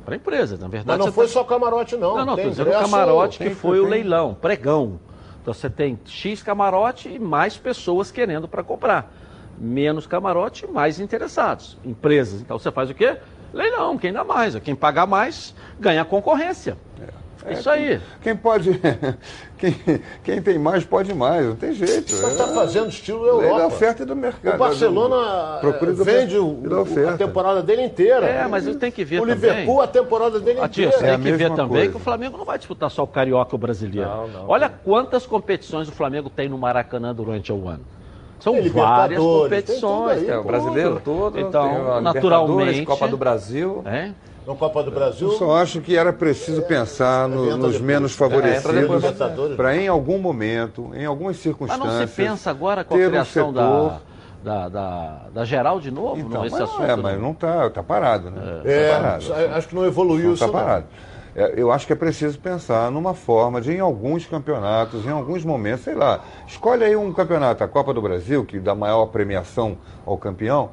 S1: para a empresa. Na verdade,
S5: Mas não foi tá... só camarote, não.
S1: Não, não, estou dizendo o camarote que foi tem. o leilão, pregão. Então você tem X camarote e mais pessoas querendo para comprar. Menos camarote, mais interessados. Empresas. Então você faz o quê? Leilão, quem dá mais. Quem pagar mais ganha concorrência. É. É, Isso aí.
S4: Quem, quem pode. Quem, quem, tem mais pode mais, não tem jeito.
S5: Você está é, fazendo estilo Europa.
S4: Da oferta e do mercado.
S5: O Barcelona do, vende o, a temporada dele inteira.
S1: É, mas tem que ver
S5: o
S1: também.
S5: O Liverpool, a temporada dele inteira.
S1: Tem é que ver também coisa. que o Flamengo não vai disputar só o Carioca o Brasileiro. Não, não, Olha quantas competições o Flamengo tem no Maracanã durante o ano. São tem várias competições.
S15: Aí, é, o brasileiro todo.
S1: Então, naturalmente.
S15: Copa do Brasil.
S1: É?
S5: Na Copa do Brasil.
S4: Eu só acho que era preciso pensar no, nos menos favorecidos para em algum momento, em algumas circunstâncias. Mas
S1: não se pensa agora com a criação um setor... da, da, da, da, geral de novo,
S4: então,
S1: não,
S4: esse assunto? É, mas não está tá parado, né?
S5: É,
S4: tá
S5: parado. acho que não evoluiu
S4: Está parado. É, eu acho que é preciso pensar numa forma de, em alguns campeonatos, em alguns momentos, sei lá, escolhe aí um campeonato, a Copa do Brasil, que dá maior premiação ao campeão,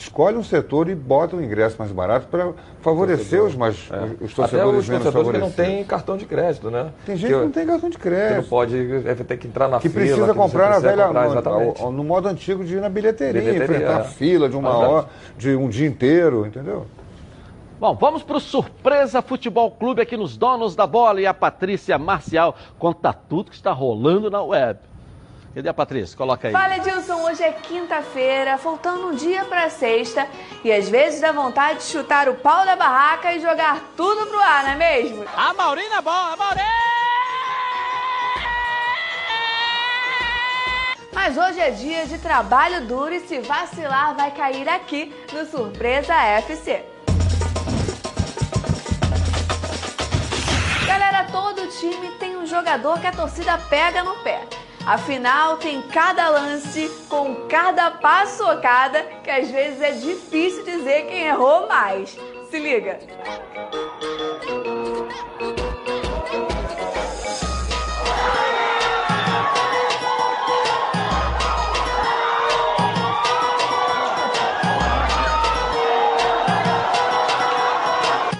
S4: escolhe um setor e bota um ingresso mais barato para favorecer os, mais, é. os torcedores
S15: Até os
S4: menos
S15: torcedores que não têm cartão de crédito, né?
S4: Tem gente que, que não tem cartão de crédito.
S15: Que não pode é, ter que entrar na
S4: que
S15: fila.
S4: Precisa que comprar na velha, comprar, no, no, modo antigo de ir na bilheteria, bilheteria enfrentar é. fila de uma hora, de um dia inteiro, entendeu?
S1: Bom, vamos para o Surpresa Futebol Clube aqui nos Donos da Bola e a Patrícia Marcial conta tudo que está rolando na web. Cadê a Patrícia? Coloca aí.
S19: Fala, Edilson. Hoje é quinta-feira, faltando um dia para sexta. E às vezes dá vontade de chutar o pau da barraca e jogar tudo pro ar, não é mesmo?
S20: A Maurina é bola, Maurina!
S19: Mas hoje é dia de trabalho duro e se vacilar vai cair aqui no Surpresa FC. Galera, todo time tem um jogador que a torcida pega no pé. Afinal, tem cada lance com cada paçocada que às vezes é difícil dizer quem errou mais. Se liga!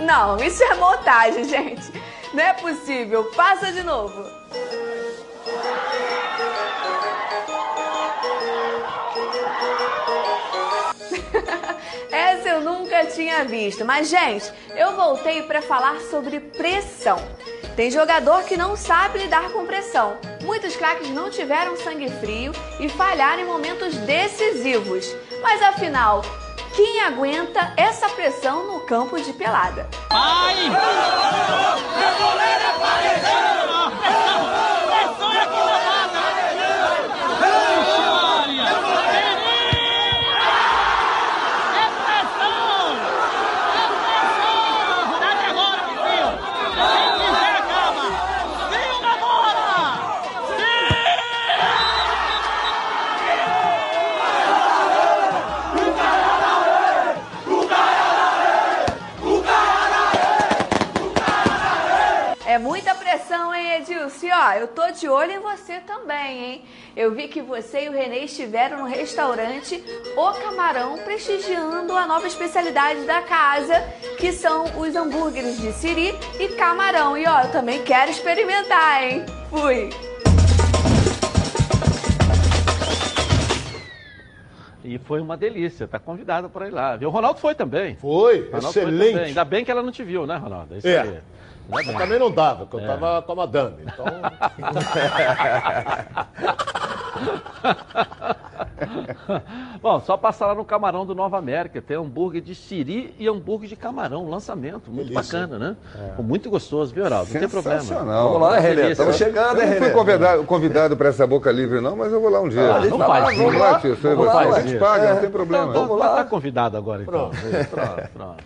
S19: Não, isso é montagem, gente. Não é possível. Passa de novo. Essa eu nunca tinha visto. Mas, gente, eu voltei para falar sobre pressão. Tem jogador que não sabe lidar com pressão. Muitos craques não tiveram sangue frio e falharam em momentos decisivos. Mas afinal, quem aguenta essa pressão no campo de pelada? Ai! De olho em você também, hein? Eu vi que você e o Renê estiveram no restaurante O Camarão prestigiando a nova especialidade da casa, que são os hambúrgueres de siri e camarão. E ó, eu também quero experimentar, hein? Fui!
S1: E foi uma delícia, tá convidado para ir lá. Viu? O Ronaldo foi também.
S5: Foi, Ronaldo excelente. Foi
S1: Ainda bem que ela não te viu, né, Ronaldo?
S5: É isso é. aí. Mas também não dava, porque é. eu estava com a madame. Então.
S1: Bom, só passar lá no Camarão do Nova América. Tem hambúrguer de siri e hambúrguer de camarão. Lançamento. Muito Delícia. bacana, né? É. Muito gostoso, viu, Heraldo? Não tem problema.
S4: Vamos lá, Renê. Estamos chegando, hein, Renê? Não fui convidado, convidado para essa boca livre, não, mas eu vou lá um dia.
S1: Ah, não faz. Vamos lá, tio.
S4: Vamos lá, a gente paga, não tem problema.
S1: Então, vamos lá. Tá convidado agora, então. Pronto, pronto. pronto.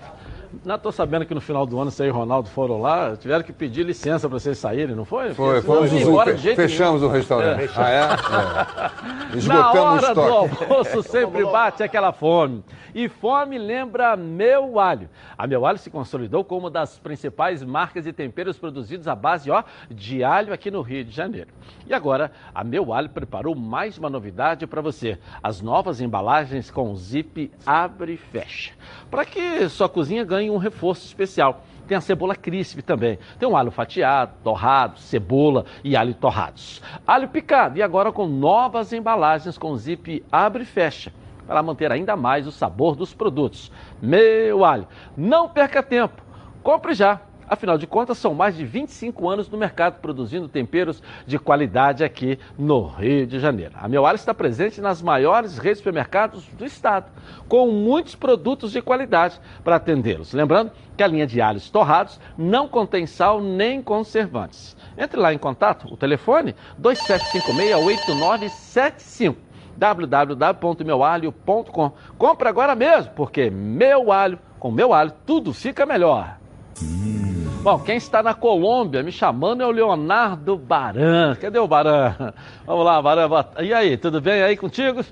S1: Não estou sabendo que no final do ano você e o Ronaldo foram lá, tiveram que pedir licença para vocês saírem, não foi?
S4: Foi, fomos embora de Fechamos nenhum. o restaurante. É. Ah, é? é.
S1: Esgotamos Na hora do almoço sempre bate aquela fome. E fome lembra Meu Alho. A Meu Alho se consolidou como uma das principais marcas de temperos produzidos à base ó, de alho aqui no Rio de Janeiro. E agora, a Meu Alho preparou mais uma novidade para você. As novas embalagens com zip abre e fecha. Para que sua cozinha ganhe um reforço especial. Tem a cebola crisp também. Tem um alho fatiado, torrado, cebola e alho torrados. Alho picado e agora com novas embalagens com zip abre e fecha para manter ainda mais o sabor dos produtos. Meu alho, não perca tempo, compre já. Afinal de contas, são mais de 25 anos no mercado produzindo temperos de qualidade aqui no Rio de Janeiro. A Meu Alho está presente nas maiores redes de supermercados do estado, com muitos produtos de qualidade para atendê-los. Lembrando que a linha de alhos torrados não contém sal nem conservantes. Entre lá em contato, o telefone 2756-8975 www.meualho.com. Compre agora mesmo, porque Meu Alho com meu alho, tudo fica melhor. Hum. Bom, quem está na Colômbia me chamando é o Leonardo Baran. Cadê o Baran? Vamos lá, Baran. E aí, tudo bem aí contigo?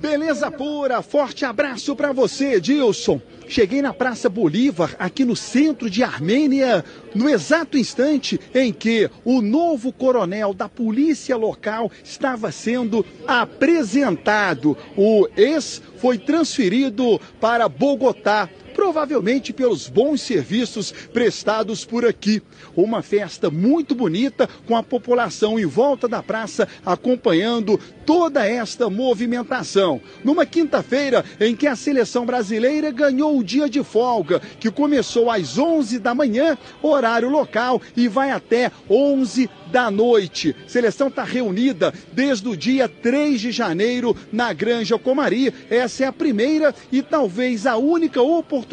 S20: Beleza pura, forte abraço para você, Edilson. Cheguei na Praça Bolívar, aqui no centro de Armênia, no exato instante em que o novo coronel da polícia local estava sendo apresentado. O ex foi transferido para Bogotá provavelmente pelos bons serviços prestados por aqui. Uma festa muito bonita, com a população em volta da praça acompanhando toda esta movimentação. Numa quinta-feira em que a seleção brasileira ganhou o dia de folga, que começou às 11 da manhã, horário local, e vai até 11 da noite. Seleção está reunida desde o dia 3 de janeiro na Granja Comari. Essa é a primeira e talvez a única oportunidade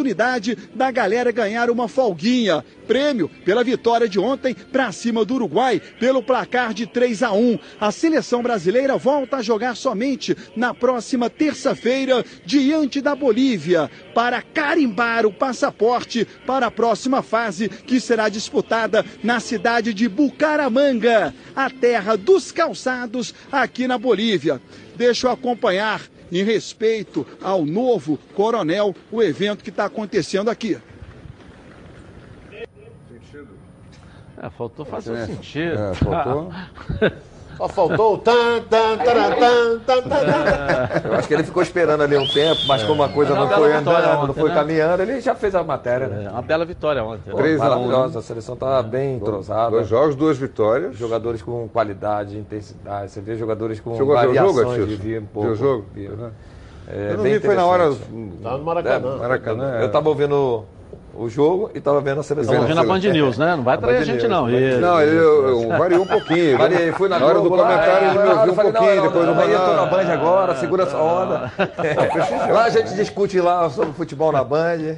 S20: da galera ganhar uma folguinha. Prêmio pela vitória de ontem para cima do Uruguai pelo placar de 3 a 1. A seleção brasileira volta a jogar somente na próxima terça-feira diante da Bolívia para carimbar o passaporte para a próxima fase que será disputada na cidade de Bucaramanga, a terra dos calçados aqui na Bolívia. Deixa eu acompanhar em respeito ao novo coronel o evento que está acontecendo aqui.
S1: É, faltou fazer é. sentido.
S5: É, faltou. Só faltou o tan, tan, tan, tan, tan,
S6: tan. Eu acho que ele ficou esperando ali um tempo, mas como a coisa não foi andando, ontem, não foi né? caminhando, ele já fez a matéria. Né?
S1: É, uma bela vitória ontem.
S6: Pô, maravilhosa, a seleção está bem entrosada.
S4: Dois jogos, duas vitórias.
S6: Jogadores com qualidade, intensidade. Você vê jogadores com
S4: Chegou
S6: variações
S4: jogo,
S6: de vida um pouco.
S4: O jogo?
S6: É,
S4: eu não vi, foi na hora...
S5: Tava no Maracanã.
S6: É, Maracanã. Eu estava ouvindo o jogo e estava vendo a seleção.
S1: Estava vendo a Band News, né? Não vai trair a, a gente, não.
S4: Isso. Não, ele eu, eu variou um pouquinho.
S6: Variei, fui na,
S4: na hora do comentário, ele me ouviu um pouquinho, depois
S6: não,
S4: não,
S6: eu tô na Band agora, segura essa onda. É. Lá a gente discute lá sobre futebol na Band.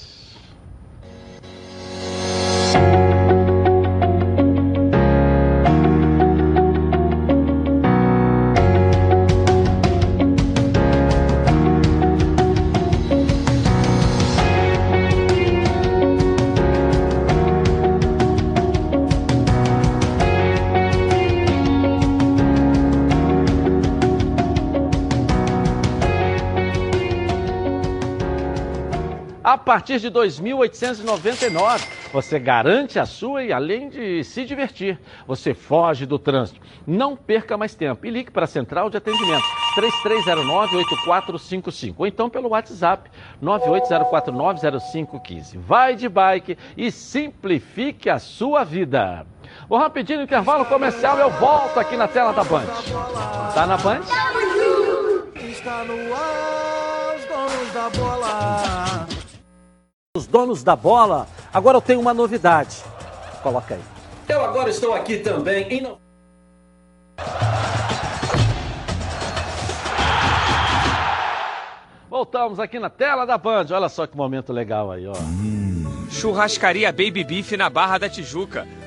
S1: Partir de 2.899. Você garante a sua e além de se divertir, você foge do trânsito. Não perca mais tempo e ligue para a Central de Atendimento 3309-8455 ou então pelo WhatsApp 980490515. Vai de bike e simplifique a sua vida. Vou rapidinho intervalo comercial eu volto aqui na tela da Band. Tá na Band?
S3: Está no ar, os donos da bola.
S1: Os donos da bola, agora eu tenho uma novidade. Coloca aí. Eu agora estou aqui também em. Voltamos aqui na tela da Band. Olha só que momento legal aí, ó.
S21: Hum. Churrascaria Baby Beef na Barra da Tijuca.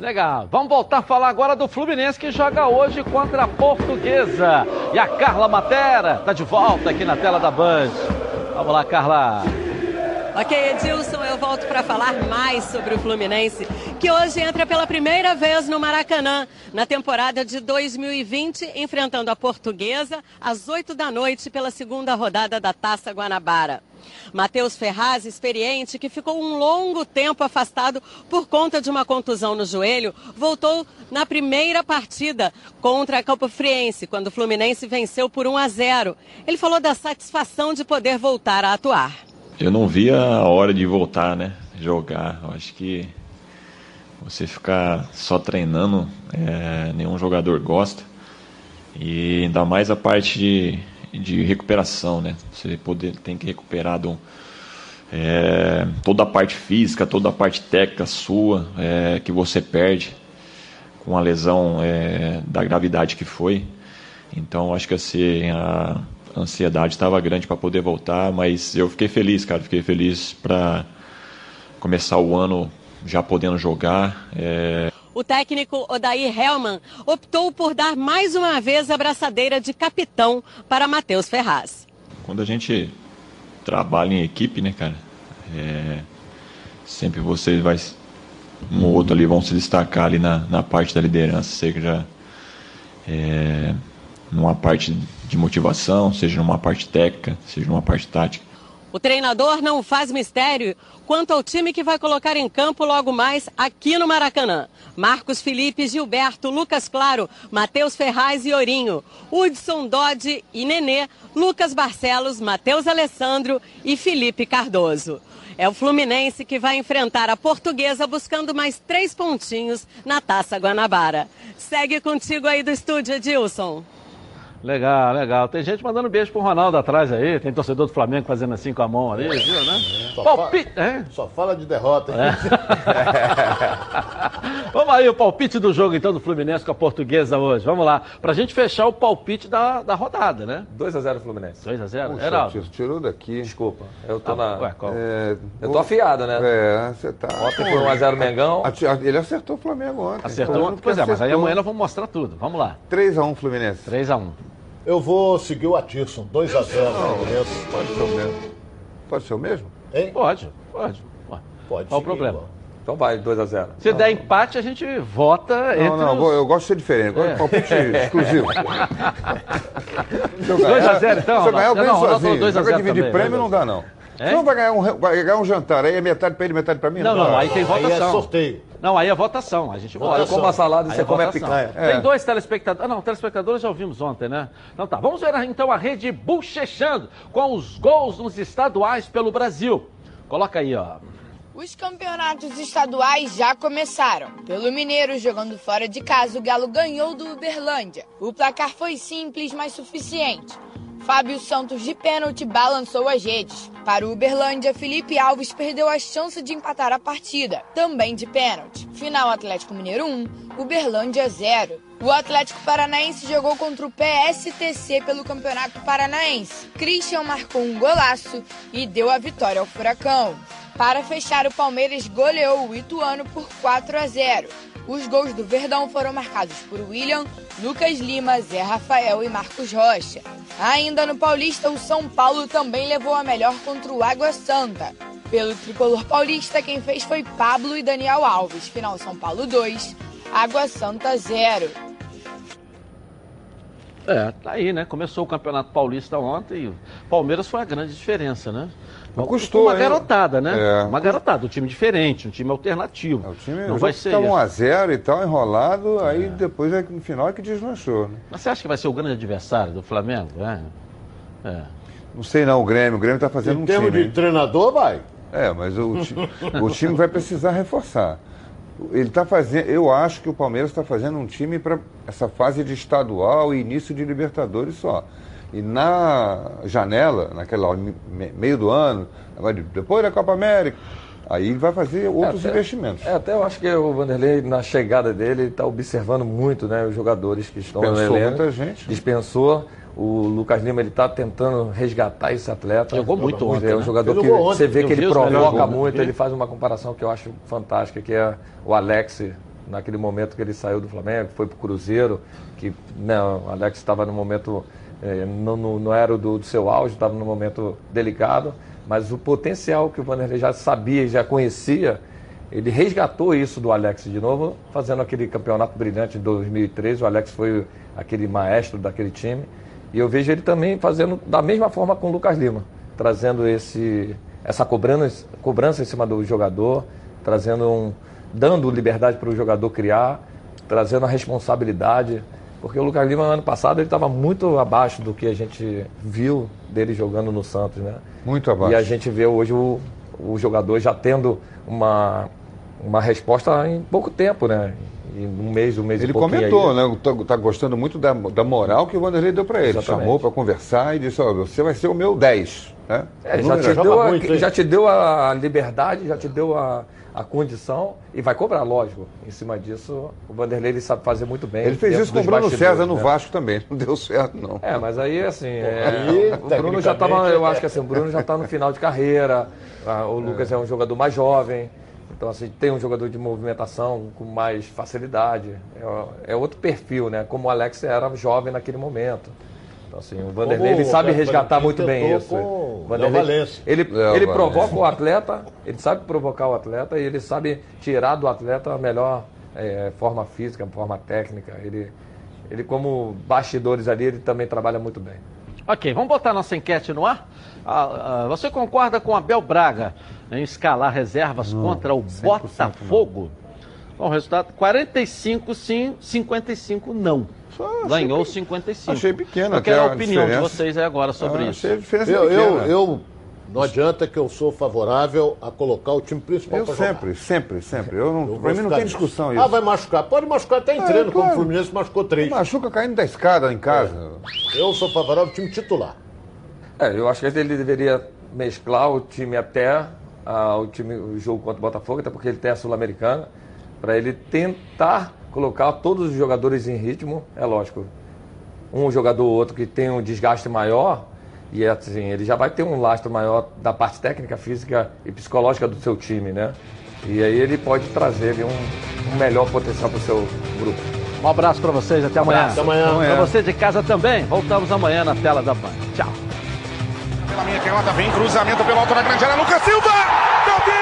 S1: Legal. Vamos voltar a falar agora do Fluminense que joga hoje contra a Portuguesa. E a Carla Matera está de volta aqui na tela da Band. Vamos lá, Carla.
S8: Ok, Edilson, eu volto para falar mais sobre o Fluminense, que hoje entra pela primeira vez no Maracanã, na temporada de 2020, enfrentando a Portuguesa às 8 da noite pela segunda rodada da Taça Guanabara. Matheus Ferraz, experiente, que ficou um longo tempo afastado por conta de uma contusão no joelho, voltou na primeira partida contra a Campo Friense, quando o Fluminense venceu por 1 a 0. Ele falou da satisfação de poder voltar a atuar.
S22: Eu não via a hora de voltar, né? Jogar. Eu acho que você ficar só treinando, é, nenhum jogador gosta. E ainda mais a parte de, de recuperação, né? Você poder, tem que recuperar do, é, toda a parte física, toda a parte técnica sua é, que você perde com a lesão é, da gravidade que foi. Então acho que assim, a, ansiedade estava grande para poder voltar, mas eu fiquei feliz, cara, fiquei feliz para começar o ano já podendo jogar. É...
S8: O técnico Odair Hellman optou por dar mais uma vez a braçadeira de capitão para Matheus Ferraz.
S22: Quando a gente trabalha em equipe, né, cara, é... sempre você vai um ou outro ali vão se destacar ali na, na parte da liderança, seja é, numa parte de motivação, seja numa parte técnica, seja numa parte tática.
S8: O treinador não faz mistério quanto ao time que vai colocar em campo logo mais aqui no Maracanã. Marcos Felipe, Gilberto, Lucas Claro, Matheus Ferraz e Ourinho, Hudson Dodge e Nenê, Lucas Barcelos, Matheus Alessandro e Felipe Cardoso. É o Fluminense que vai enfrentar a Portuguesa buscando mais três pontinhos na Taça Guanabara. Segue contigo aí do estúdio, Edilson.
S1: Legal, legal. Tem gente mandando beijo pro Ronaldo atrás aí. Tem torcedor do Flamengo fazendo assim com a mão ali, viu, né?
S5: É. Só, Palpite... Fala, é? só fala de derrota. É.
S1: Vamos aí, o palpite do jogo então do Fluminense com a portuguesa hoje. Vamos lá. Pra gente fechar o palpite da, da rodada, né?
S15: 2x0 Fluminense.
S1: 2x0? Era.
S4: Tirou daqui.
S15: Desculpa. Eu tô ah, na. Ué, qual? É... Eu tô afiado, né?
S4: É, você tá.
S15: Ontem foi 1x0 Mengão.
S4: Ele acertou o Flamengo ontem.
S1: Acertou ontem? Pois é, mas aí amanhã nós vamos mostrar tudo. Vamos lá.
S4: 3x1 Fluminense.
S1: 3x1.
S5: Eu vou seguir o Atirson, 2 a 0
S4: Pode ser o mesmo. Pode ser o mesmo?
S1: Hein? Pode, pode. Pode Qual o problema?
S15: Então vai, 2 a 0
S1: Se der empate, a gente vota
S4: não, entre Não, os... eu gosto de ser diferente. Eu gosto de palpite exclusivo.
S1: 2x0 então?
S4: Se eu ganhar, eu ganho sozinho. 2 a 0 dividir também, prêmio não dá, não. É? Você não vai ganhar, um, vai ganhar um jantar, aí é metade pra ele, metade pra mim?
S1: Não, não, não aí tem votação. Aí
S5: é sorteio.
S1: Não, aí é votação. A gente vota.
S15: Eu como a salada e você é come a picanha.
S1: É. Tem dois telespectadores. Ah, não, telespectadores já ouvimos ontem, né? Então tá. Vamos ver então a rede bochechando com os gols nos estaduais pelo Brasil. Coloca aí, ó.
S23: Os campeonatos estaduais já começaram. Pelo Mineiro, jogando fora de casa, o Galo ganhou do Uberlândia. O placar foi simples, mas suficiente. Fábio Santos de pênalti balançou as redes. Para o Uberlândia, Felipe Alves perdeu a chance de empatar a partida, também de pênalti. Final Atlético Mineiro 1, Uberlândia 0. O Atlético Paranaense jogou contra o PSTC pelo Campeonato Paranaense. Christian marcou um golaço e deu a vitória ao Furacão. Para fechar, o Palmeiras goleou o Ituano por 4 a 0. Os gols do Verdão foram marcados por William, Lucas Lima, Zé Rafael e Marcos Rocha. Ainda no Paulista, o São Paulo também levou a melhor contra o Água Santa. Pelo tricolor paulista, quem fez foi Pablo e Daniel Alves. Final São Paulo 2, Água Santa 0.
S1: É, tá aí, né? Começou o Campeonato Paulista ontem e o Palmeiras foi a grande diferença, né?
S4: Não custou,
S1: Uma garotada, né? É. Uma garotada, um time diferente, um time alternativo. É, o
S4: time não vai ser 1x0 e tal, enrolado, é. aí depois é, no final é que deslanchou. Né?
S1: Mas você acha que vai ser o grande adversário do Flamengo? É.
S4: é. Não sei não, o Grêmio. O Grêmio está fazendo em um time. Em
S5: termos de treinador, vai.
S4: É, mas o, o time vai precisar reforçar. Ele está fazendo. Eu acho que o Palmeiras está fazendo um time para essa fase de estadual e início de Libertadores só. E na janela, naquela meio do ano, depois da Copa América, aí vai fazer outros
S15: é, até,
S4: investimentos.
S15: É, até eu acho que o Vanderlei, na chegada dele, está observando muito né, os jogadores que estão
S4: Dispensou
S15: no elenco.
S4: muita gente.
S15: Dispensou. O Lucas Lima ele está tentando resgatar esse atleta.
S1: Jogou muito ontem.
S15: É um né? jogador que você vê que ele provoca muito. Ele faz uma comparação que eu acho fantástica, que é o Alex naquele momento que ele saiu do Flamengo, foi para o Cruzeiro, que né, o Alex estava no momento
S6: é, não, não, era do, do seu auge, estava num momento delicado, mas o potencial que o Vanderlei já sabia, já conhecia, ele resgatou isso do Alex de novo, fazendo aquele campeonato brilhante em 2013. O Alex foi aquele maestro daquele time. E eu vejo ele também fazendo da mesma forma com o Lucas Lima, trazendo esse, essa cobrança, cobrança em cima do jogador, trazendo um, dando liberdade para o jogador criar, trazendo a responsabilidade. Porque o Lucas Lima, ano passado, ele estava muito abaixo do que a gente viu dele jogando no Santos, né?
S4: Muito abaixo.
S6: E a gente vê hoje o, o jogador já tendo uma, uma resposta em pouco tempo, né? Em um mês, um mês
S4: ele
S6: e
S4: comentou, aí. né? Tá, tá, gostando muito da, da moral que o Vanderlei deu para ele. Exatamente. Chamou para conversar e disse: oh, você vai ser o meu 10. Né?
S6: É, já, te deu a, já te deu a liberdade, já te deu a, a condição e vai cobrar, lógico. Em cima disso, o Vanderlei ele sabe fazer muito bem.
S4: Ele fez isso com o Bruno César no né? Vasco também, não deu certo, não.
S6: É, mas aí, assim, é, o Bruno já estava, eu acho que assim, o Bruno já está no final de carreira, o Lucas é. é um jogador mais jovem. Então, assim, tem um jogador de movimentação com mais facilidade. É, é outro perfil, né? Como o Alex era jovem naquele momento. Então, assim, o Vanderlei ele sabe resgatar muito bem isso. Vanderlei, ele, ele provoca o atleta, ele sabe provocar o atleta e ele sabe tirar do atleta a melhor é, forma física, forma técnica. Ele, ele, como bastidores ali, ele também trabalha muito bem.
S1: Ok, vamos botar nossa enquete no ar? Ah, ah, você concorda com Abel Braga em escalar reservas não, contra o Botafogo? Bom, o resultado: 45 sim, 55 não. Ganhou 55.
S4: Achei pequeno.
S1: Eu quero a opinião diferença. de vocês agora sobre ah, isso. A
S5: eu, eu, eu, não adianta que eu sou favorável a colocar o time principal
S4: para jogar. Sempre, sempre, sempre. Eu não, eu pra mim não tem discussão isso.
S5: Ah, vai machucar. Pode machucar até em é, treino, claro. como o Fluminense machucou três.
S4: Machuca caindo da escada em casa.
S5: É. Eu sou favorável ao time titular.
S6: É, eu acho que ele deveria mesclar o time até ah, o time, o jogo contra o Botafogo, até porque ele tem a Sul-Americana, para ele tentar colocar todos os jogadores em ritmo, é lógico. Um jogador ou outro que tem um desgaste maior, e assim, ele já vai ter um lastro maior da parte técnica, física e psicológica do seu time, né? E aí ele pode trazer um, um melhor potencial para o seu grupo.
S1: Um abraço para vocês, até amanhã.
S5: Até amanhã.
S1: Para você de casa também, voltamos amanhã na tela da Band. Tchau.
S16: Pela minha canhota vem cruzamento pelo alto da grande área, Lucas Silva! Tá!